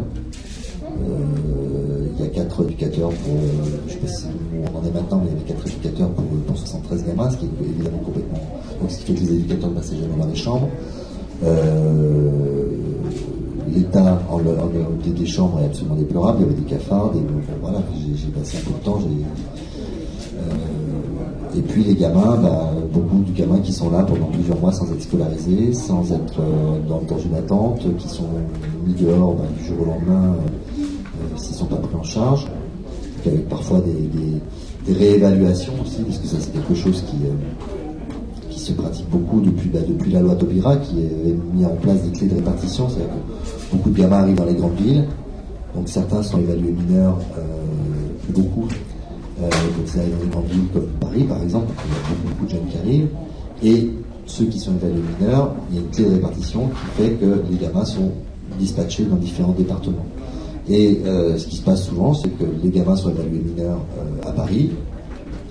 Euh, il y a quatre éducateurs pour, euh, je sais pas si on en est maintenant, mais il y avait quatre éducateurs pour, pour 73 gamins, ce qui est évidemment complètement. Donc ce qui fait que les éducateurs ne passaient jamais dans les chambres. Euh, L'état en, des chambres est absolument déplorable. Il y avait des cafards, des, voilà, j'ai passé un peu de temps. Et puis les gamins, bah, beaucoup de gamins qui sont là pendant plusieurs mois sans être scolarisés, sans être dans, dans, une attente, qui sont mis dehors bah, du jour au lendemain s'ils ne sont pas pris en charge, avec parfois des, réévaluations aussi, parce que ça c'est quelque chose qui, euh, se pratique beaucoup depuis, bah, depuis la loi Taubira, qui a mis en place des clés de répartition, c'est-à-dire que beaucoup de gamins arrivent dans les grandes villes, donc certains sont évalués mineurs, euh, beaucoup, euh, donc ça arrive dans les grandes villes comme Paris par exemple, il y a beaucoup, de jeunes qui arrivent, et ceux qui sont évalués mineurs, il y a une clé de répartition qui fait que les gamins sont dispatchés dans différents départements. Et euh, ce qui se passe souvent, c'est que les gamins sont évalués mineurs euh, à Paris,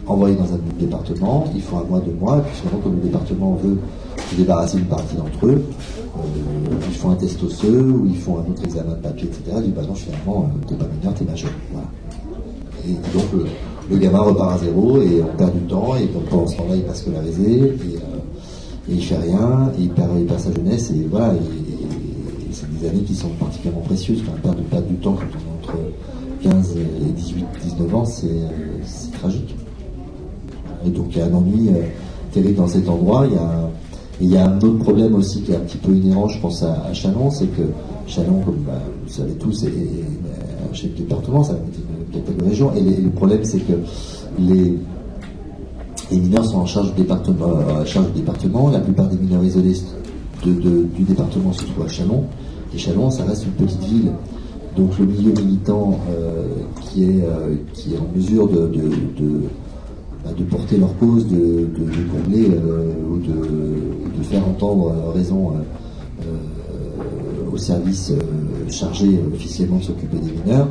envoyés dans un département, ils font un mois, deux mois, et puis souvent, comme le département veut se débarrasser d'une partie d'entre eux, euh, ils font un test osseux, ou ils font un autre examen de papier, etc. Ils disent, bah non, finalement, t'es pas mineur, t'es majeur. Voilà. Et donc, le, gamin repart à zéro, et on perd du temps, et donc pendant ce temps-là, il passe scolarisé, et, et il fait rien, et il perd, il perd sa jeunesse, et voilà. Et, c'est des années qui sont particulièrement précieuses. Enfin, perdre, perdre du temps quand on est entre 15 et 18, 19 ans, c'est tragique. Et donc il y a un ennui euh, terrible dans cet endroit. Il y, a, il y a un autre problème aussi qui est un petit peu inhérent, je pense, à, Chalon, c'est que Chalon, comme bah, vous savez tous, est, un chef de département, ça va être une Et le problème, c'est que les, les mineurs sont en charge du département, euh, charge du département. La plupart des mineurs isolés du département se trouvent à Chalon. Et Chalon, ça reste une petite ville. Donc le milieu militant euh, qui, est, euh, qui est en mesure de, de, bah, porter leur cause, de, combler euh, ou de, faire entendre raison au service chargé officiellement de s'occuper des mineurs,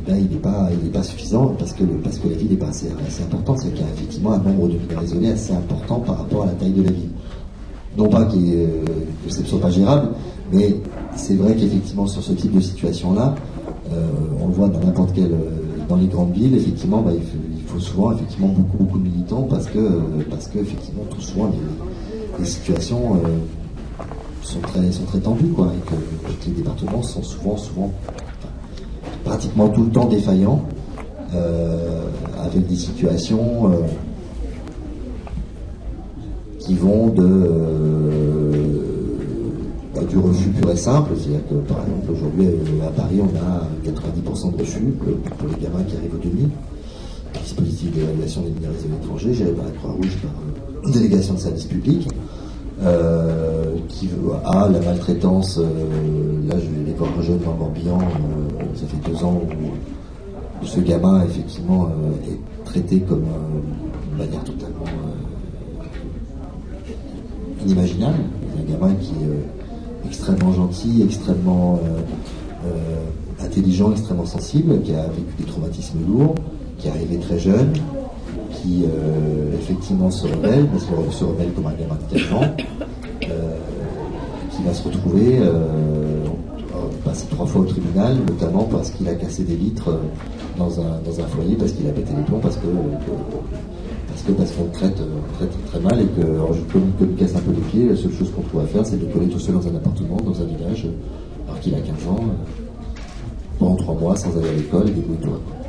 eh bien, il n'est pas, pas suffisant parce que, parce que la ville n'est pas assez, importante. C'est qu'il y a effectivement un nombre de mineurs isolés assez important par rapport à la taille de la ville. Non pas que ce ne soit pas gérable, mais c'est vrai qu'effectivement, sur ce type de situation-là, euh, on le voit dans n'importe quelle, euh, dans les grandes villes, effectivement, bah, il, faut, souvent effectivement beaucoup, beaucoup de militants parce que, parce que effectivement, tout souvent les, situations euh, sont très, sont très tendues, quoi, et que, les départements sont souvent, souvent, pratiquement tout le temps défaillants, avec des situations qui vont de du refus pur et simple, c'est-à-dire que par exemple aujourd'hui euh, à Paris on a 90% de refus pour les gamins qui arrivent au demi. Dispositif d'évaluation des mineurs isolés étrangers géré par la Croix-Rouge, par une euh, délégation de service public, euh, à la maltraitance. là, je vais les rejoindre dans Morbihan. ça fait deux ans où ce gamin, effectivement, est traité comme une manière totalement inimaginable. Un gamin qui est extrêmement gentil, extrêmement intelligent, extrêmement sensible, qui a vécu des traumatismes lourds, qui est arrivé très jeune, qui euh, effectivement se rebelle, mais se, se, rebelle comme un gamin de 15 ans, euh, qui va se retrouver euh, passer trois fois au tribunal, notamment parce qu'il a cassé des litres dans un, dans un foyer, parce qu'il a pété les plombs, parce que, parce parce qu'on traite, traite, très mal et que alors, je lui casse un peu les pieds, la seule chose qu'on pourrait faire c'est de coller tout seul dans un appartement, dans un village, alors qu'il a 15 ans, pendant trois mois sans aller à l'école et débrouille-toi. de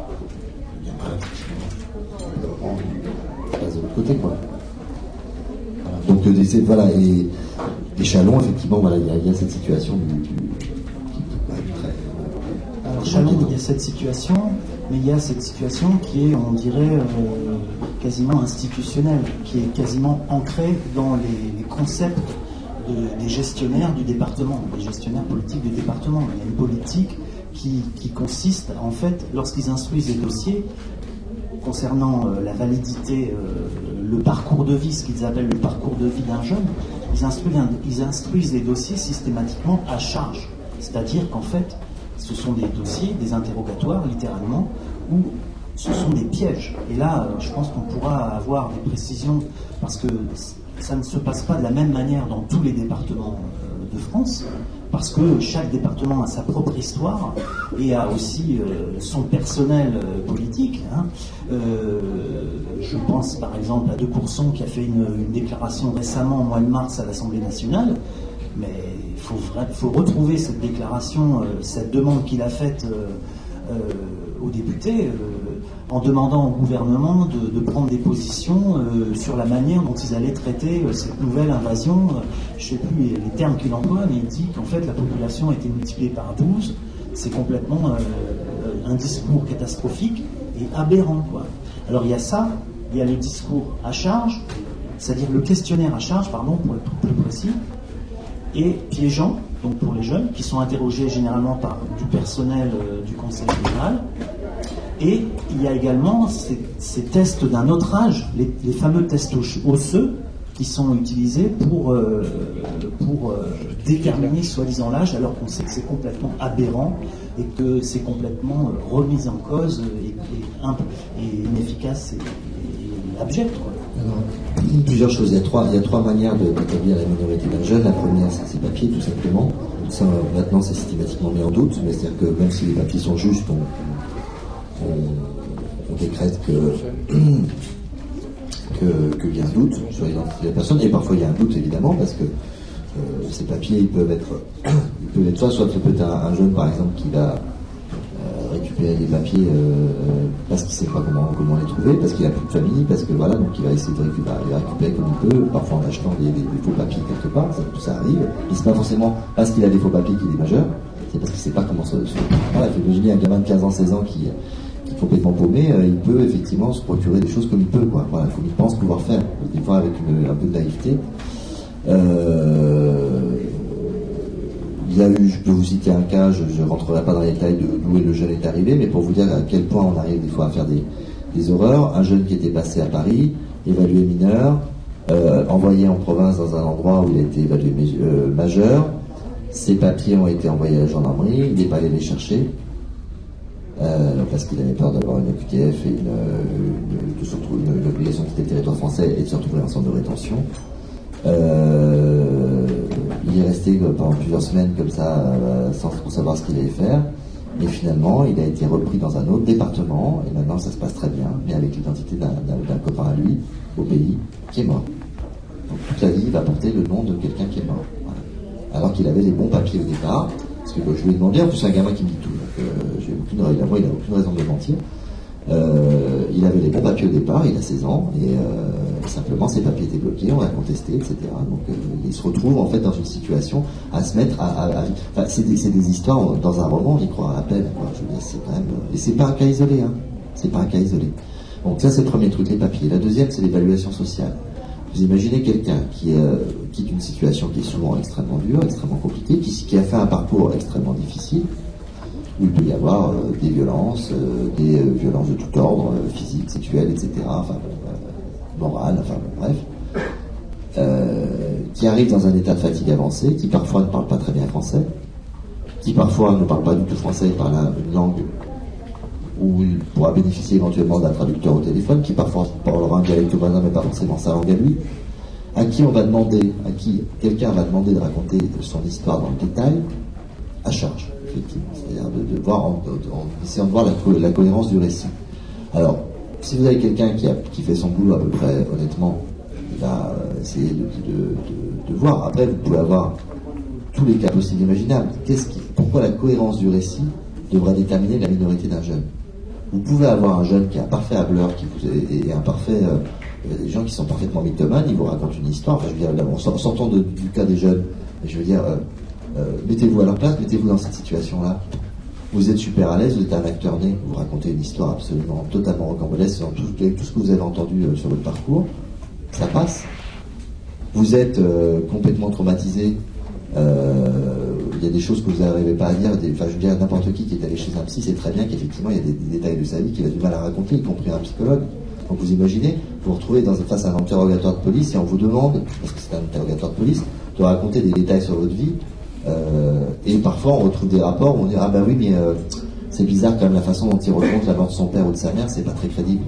l'autre côté, quoi. Donc, euh, voilà, et, Chalon, effectivement, voilà, il y, a cette situation du, Alors, Chalon, il y a cette situation, mais il y a cette situation qui est, on dirait, euh, quasiment institutionnelle, qui est quasiment ancrée dans les, concepts des gestionnaires du département, des gestionnaires politiques du département. Il y a une politique qui, qui consiste, en fait, lorsqu'ils instruisent les dossiers, concernant euh, la validité, euh, le parcours de vie, ce qu'ils appellent le parcours de vie d'un jeune, ils instruisent, les dossiers systématiquement à charge. C'est-à-dire qu'en fait, ce sont des dossiers, des interrogatoires, littéralement, où ce sont des pièges. Et là, euh, je pense qu'on pourra avoir des précisions, parce que ça ne se passe pas de la même manière dans tous les départements de France parce que chaque département a sa propre histoire et a aussi euh, son personnel euh, politique. Hein. Euh, je pense par exemple à De Courson qui a fait une, déclaration récemment au mois de mars à l'Assemblée nationale, mais il faut, faut, retrouver cette déclaration, cette demande qu'il a faite aux députés en demandant au gouvernement de, prendre des positions euh, sur la manière dont ils allaient traiter euh, cette nouvelle invasion. Euh, je ne sais plus les, termes qu'il emploie, mais il dit qu'en fait la population a été multipliée par 12. C'est complètement un discours catastrophique et aberrant. Quoi. Alors il y a ça, il y a le discours à charge, c'est-à-dire le questionnaire à charge, pardon, pour être plus précis, et piégeant, donc pour les jeunes, qui sont interrogés généralement par du personnel du Conseil général, et il y a également ces, tests d'un autre âge, les, fameux tests osseux, qui sont utilisés pour, euh, euh, déterminer soi-disant l'âge, alors qu'on sait que c'est complètement aberrant et que c'est complètement euh, remis en cause et, inefficace et, abject. plusieurs choses. Il y a trois, il y a trois manières d'établir la minorité d'un jeune. La première, c'est ses papiers, tout simplement. Ça, maintenant, c'est systématiquement mis en doute, mais c'est-à-dire que même si les papiers sont justes, on, on, décrète que qu'il y a un doute sur l'identité de la personne, et parfois il y a un doute évidemment, parce que euh, ces papiers ils peuvent être, [clears throat] être soit, soit peut être un, jeune par exemple qui va euh, récupérer des papiers euh, parce qu'il ne sait pas comment, comment les trouver, parce qu'il n'a plus de famille, parce que voilà, donc il va essayer de récupérer, récupérer comme il peut, parfois en achetant des, faux papiers quelque part, ça, ça arrive, et c'est pas forcément parce qu'il a des faux papiers qu'il est majeur, c'est parce qu'il ne sait pas comment se. Voilà, il un gamin de 15 ans, 16 ans qui, complètement paumé, euh, il peut effectivement se procurer des choses comme il peut, quoi. Voilà, comme il pense pouvoir faire, des fois avec un peu de naïveté. Euh, il y a eu, je peux vous citer un cas, je ne rentrerai pas dans les détails d'où le jeune est arrivé, mais pour vous dire à quel point on arrive des fois à faire des, horreurs. Un jeune qui était passé à Paris, évalué mineur, euh, envoyé en province dans un endroit où il a été évalué majeur. Ses papiers ont été envoyés à la gendarmerie, il n'est pas allé les chercher. Euh, parce qu'il avait peur d'avoir une QTF et une, de se retrouver, une, obligation de quitter le territoire français et de se retrouver en centre de rétention. Euh, il est resté pendant plusieurs semaines comme ça, euh, sans savoir ce qu'il allait faire. Et finalement, il a été repris dans un autre département, et maintenant ça se passe très bien, mais avec l'identité d'un copain à lui, au pays, qui est mort. Donc toute la vie, il va porter le nom de quelqu'un qui est mort. Alors qu'il avait les bons papiers au départ, parce que je lui ai demandé, en plus c'est un gamin qui me dit tout, aucune, il n'a aucune raison de mentir. Euh, il avait les bons papiers au départ, il a 16 ans, et euh, simplement ses papiers étaient bloqués, on l'a contesté, etc. Donc euh, il se retrouve en fait dans une situation à se mettre à. enfin, c'est des, histoires dans un roman, on y croit à peine. c'est quand même, et c'est pas un cas isolé, hein. C'est pas un cas isolé. Donc ça c'est le premier truc, les papiers. La deuxième c'est l'évaluation sociale. Vous imaginez quelqu'un qui euh, quitte une situation qui est souvent extrêmement dure, extrêmement compliquée, qui a fait un parcours extrêmement difficile, où il peut y avoir euh, des violences, euh, des euh, violences de tout ordre, physiques, sexuelles, etc., enfin morales, enfin bref, qui arrive dans un état de fatigue avancé, qui parfois ne parle pas très bien français, qui parfois ne parle pas du tout français, il parle un- une langue où il pourra bénéficier éventuellement d'un traducteur au téléphone, qui parfois parlera un dialecte voisin, mais pas forcément sa langue à lui, à qui on va demander, à qui quelqu'un va demander de raconter son histoire dans le détail, à charge. C'est-à-dire de, de voir, en, en essayant de voir la, co- la cohérence du récit. Alors, si vous avez quelqu'un qui, qui fait son boulot à peu près honnêtement, va euh, essayer de, de- de- de voir. Après, vous pouvez avoir tous les cas possibles imaginables. Pourquoi la cohérence du récit devrait déterminer la minorité d'un jeune? Vous pouvez avoir un jeune qui est un parfait hableur, qui est, est un parfait. euh, il y a des gens qui sont parfaitement mythomanes, ils vous racontent une histoire. Enfin, je veux dire, là, sortant de- du cas des jeunes, je veux dire, euh, mettez-vous à leur place, mettez-vous dans cette situation-là. Vous êtes super à l'aise, vous êtes un acteur né, vous racontez une histoire absolument totalement rocambolesque tout, tout ce que vous avez entendu euh, sur votre parcours, ça passe. Vous êtes euh, complètement traumatisé, euh, il y a des choses que vous n'arrivez pas à dire, enfin je veux dire, n'importe qui qui est allé chez un psy, c'est très bien qu'effectivement il y a des, détails de sa vie qu'il a du mal à raconter, y compris un psychologue. Donc vous imaginez, vous vous retrouvez face à un interrogatoire de police et on vous demande, parce que c'est un interrogatoire de police, de raconter des détails sur votre vie. Euh, et parfois on retrouve des rapports où on dit ah bah oui mais euh, c'est bizarre quand même la façon dont il raconte la mort de son père ou de sa mère, c'est pas très crédible.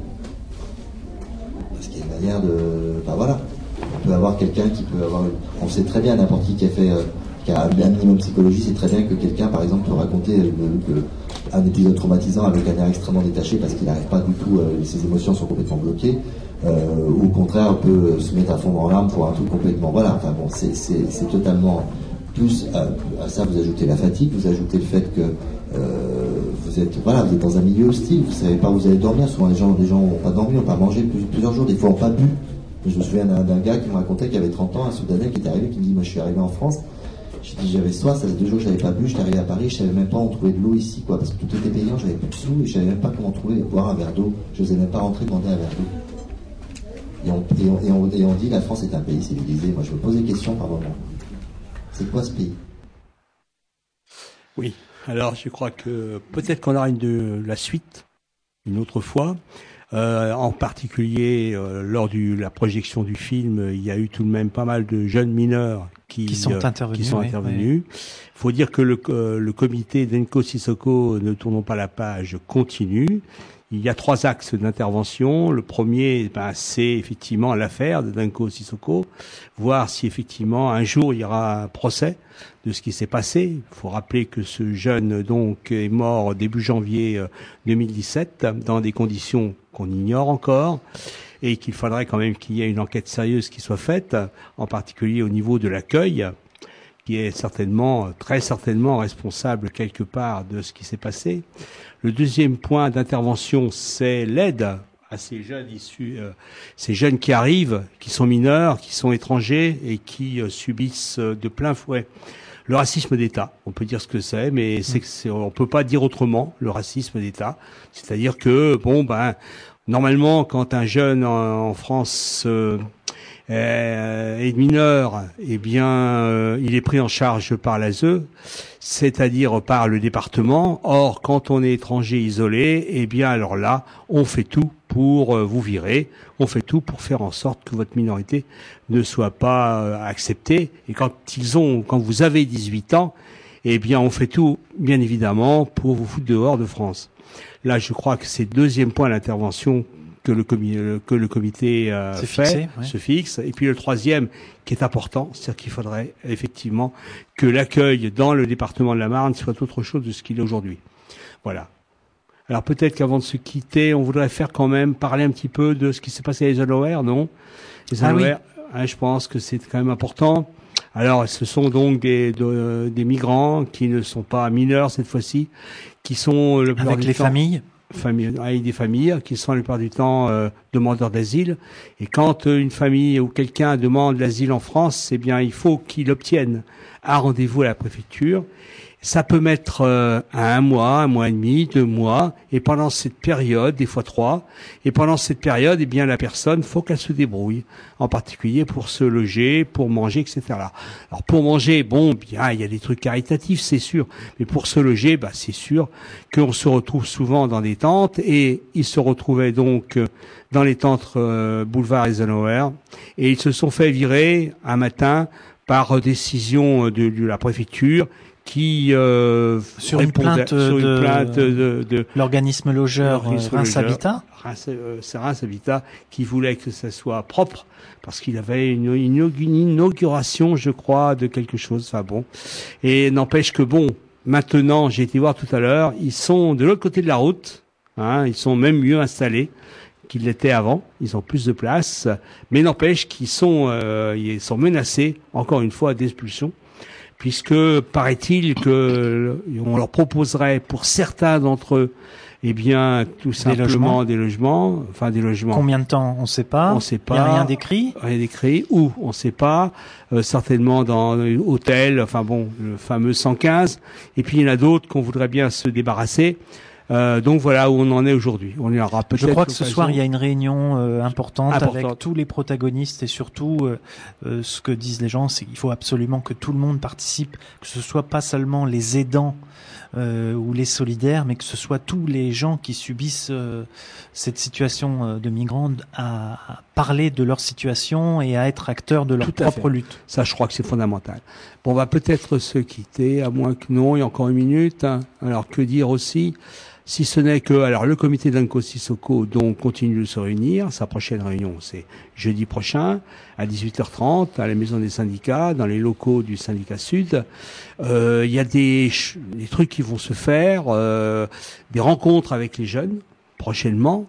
Parce qu'il y a une manière de, enfin voilà, on peut avoir quelqu'un qui peut avoir, on sait très bien n'importe qui qui a fait, euh, qui a un minimum psychologie, c'est très bien que quelqu'un par exemple peut raconter un épisode traumatisant avec un air extrêmement détaché parce qu'il n'arrive pas du tout, ses émotions sont complètement bloquées, ou au contraire peut se mettre à fond en larmes pour un truc complètement, voilà, enfin bon, c'est totalement plus à, ça vous ajoutez la fatigue, vous ajoutez le fait que euh, vous êtes voilà, vous êtes dans un milieu hostile, vous savez pas où vous allez dormir. Souvent les gens les gens n'ont pas dormi, n'ont pas mangé plus- plusieurs jours, des fois n'ont pas bu. Je me souviens d'un gars qui me racontait qu'il avait 30 ans, un Soudanais qui était arrivé, qui me dit moi je suis arrivé en France. Je dis j'avais soif, ça faisait deux jours que je n'avais pas bu, j'étais arrivé à Paris, je savais même pas où on trouvait de l'eau ici quoi, parce que tout était payant, j'avais plus de sous et je savais même pas comment trouver boire un verre d'eau. Je n'osais même pas rentrer demander un verre d'eau. Et on dit la France est un pays civilisé. Moi je me pose des questions par moment. C'est quoi ce pays? Oui. Alors, je crois que peut-être qu'on aura une de la suite une autre fois. Euh, en particulier, euh, lors de la projection du film, il y a eu tout de même pas mal de jeunes mineurs qui, Qui sont euh, intervenus, qui sont oui, intervenus. faut dire que le, euh, le comité d'Enco Sissoko, ne tournons pas la page, continue. Il y a trois axes d'intervention. Le premier, ben, c'est effectivement l'affaire de Danko Sissoko, voir si effectivement un jour il y aura un procès de ce qui s'est passé. Il faut rappeler que ce jeune donc est mort début janvier euh, 2017 dans des conditions qu'on ignore encore et qu'il faudrait quand même qu'il y ait une enquête sérieuse qui soit faite, en particulier au niveau de l'accueil qui est certainement, très certainement responsable quelque part de ce qui s'est passé. Le deuxième point d'intervention, c'est l'aide à ces jeunes issus, euh, ces jeunes qui arrivent, qui sont mineurs, qui sont étrangers et qui euh, subissent euh, de plein fouet le racisme d'État. On peut dire ce que c'est, mais c'est que c'est, on peut pas dire autrement le racisme d'État. C'est-à-dire que bon ben normalement quand un jeune en, en France euh, est mineur, eh bien, euh, il est pris en charge par l'ASE, c'est-à-dire par le département. Or, quand on est étranger isolé, eh bien, alors là, on fait tout pour euh, vous virer, on fait tout pour faire en sorte que votre minorité ne soit pas euh, acceptée. Et quand ils ont, quand vous avez 18 ans, eh bien, on fait tout, bien évidemment, pour vous foutre dehors de France. Là, je crois que c'est le deuxième point d'intervention que le, comi que le comité euh, C'est fait, ouais. se fixe. Et puis le troisième, qui est important, c'est-à-dire qu'il faudrait effectivement que l'accueil dans le département de la Marne soit autre chose de ce qu'il est aujourd'hui. Voilà. Alors peut-être qu'avant de se quitter, on voudrait faire quand même parler un petit peu de ce qui s'est passé à Isolower, non? Les Ah oui. Hein, je pense que c'est quand même important. Alors, ce sont donc des, de- des migrants qui ne sont pas mineurs cette fois-ci, qui sont euh, le plupart Avec les temps- familles? Famille, des familles qui sont la plupart du temps euh, demandeurs d'asile. Et quand euh, une famille ou quelqu'un demande l'asile en France, eh bien, il faut qu'il obtienne un rendez-vous à la préfecture. Ça peut mettre euh, un mois, un mois et demi, deux mois, et pendant cette période, des fois trois, et pendant cette période, eh bien la personne, faut qu'elle se débrouille, en particulier pour se loger, pour manger, etc. Alors pour manger, bon, bien, il y a des trucs caritatifs, c'est sûr, mais pour se loger, bah c'est sûr qu'on se retrouve souvent dans des tentes, et ils se retrouvaient donc euh, dans les tentes euh, boulevard Eisenhower, et ils se sont fait virer un matin par décision de, de la préfecture qui euh, sur, une plainte sur une de- plainte de, de L'organisme logeur Reims Habitat c'est Reims Habitat qui voulait que ça soit propre parce qu'il avait une inauguration, je crois, de quelque chose. Enfin bon, et n'empêche que bon, maintenant, j'ai été voir tout à l'heure, ils sont de l'autre côté de la route. Hein, ils sont même mieux installés qu'ils l'étaient avant. Ils ont plus de place, mais n'empêche qu'ils sont, euh, ils sont menacés encore une fois d'expulsion puisque paraît-il que on leur proposerait pour certains d'entre eux, eh bien, tout simplement logements. des logements, enfin des logements. Combien de temps On ne sait pas. On sait Il n'y a pas. rien d'écrit. Rien d'écrit, où on ne sait pas, euh, certainement dans hôtel, enfin bon, le fameux 115. Et puis il y en a d'autres qu'on voudrait bien se débarrasser. Euh, donc voilà où on en est aujourd'hui. On y aura peut-être. Je crois que ce soir, il y a une réunion euh, importante, Importante. avec tous les protagonistes et surtout, euh, euh, ce que disent les gens, c'est qu'il faut absolument que tout le monde participe, que ce soit pas seulement les aidants euh, ou les solidaires, mais que ce soit tous les gens qui subissent euh, cette situation euh, de migrants à, à parler de leur situation et à être acteurs de leur Tout propre lutte. Ça, je crois que c'est fondamental. Bon, on va peut-être se quitter, à moins que non, il y a encore une minute. hein. Alors, que dire aussi? Si ce n'est que, alors, le comité d'Anko Sissoko, donc, continue de se réunir. Sa prochaine réunion, c'est jeudi prochain, à 18h30, à la maison des syndicats, dans les locaux du syndicat Sud. Euh, Il y a des, des trucs qui vont se faire, euh, des rencontres avec les jeunes, prochainement,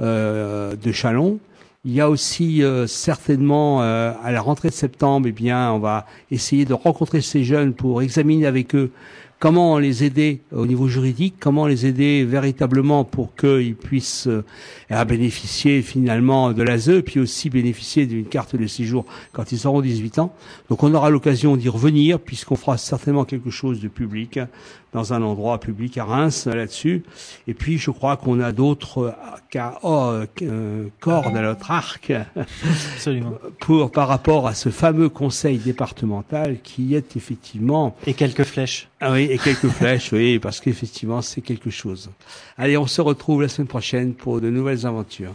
euh, de Chalon. Il y a aussi euh, certainement euh, à la rentrée de septembre, eh bien, on va essayer de rencontrer ces jeunes pour examiner avec eux comment les aider au niveau juridique, comment les aider véritablement pour qu'ils puissent euh, bénéficier finalement de l'ASE, puis aussi bénéficier d'une carte de séjour quand ils auront 18 ans? Donc on aura l'occasion d'y revenir puisqu'on fera certainement quelque chose de public dans un endroit public à Reims là-dessus. Et puis je crois qu'on a d'autres euh, oh, euh, cordes à notre arc Absolument. [laughs] pour par rapport à ce fameux conseil départemental qui est effectivement Et quelques flèches. ah oui et quelques flèches oui parce qu'effectivement c'est quelque chose. Allez on se retrouve la semaine prochaine pour de nouvelles aventures.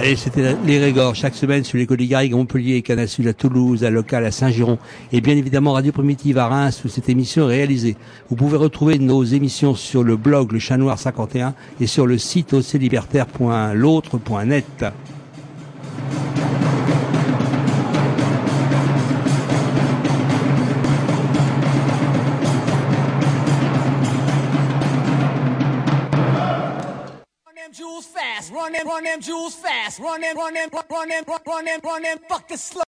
Allez, c'était les Régors, chaque semaine sur les côtes Garrigues, Montpellier, Canal Sud à Toulouse, à Local à Saint-Giron, et bien évidemment Radio Primitive à Reims, où cette émission est réalisée. Vous pouvez retrouver nos émissions sur le blog Le Chat Noir 51 et sur le site oclibertaire.l'autre.net. them, run them jewels fast, run them, run them, run them, run them, run them, fuck the slow.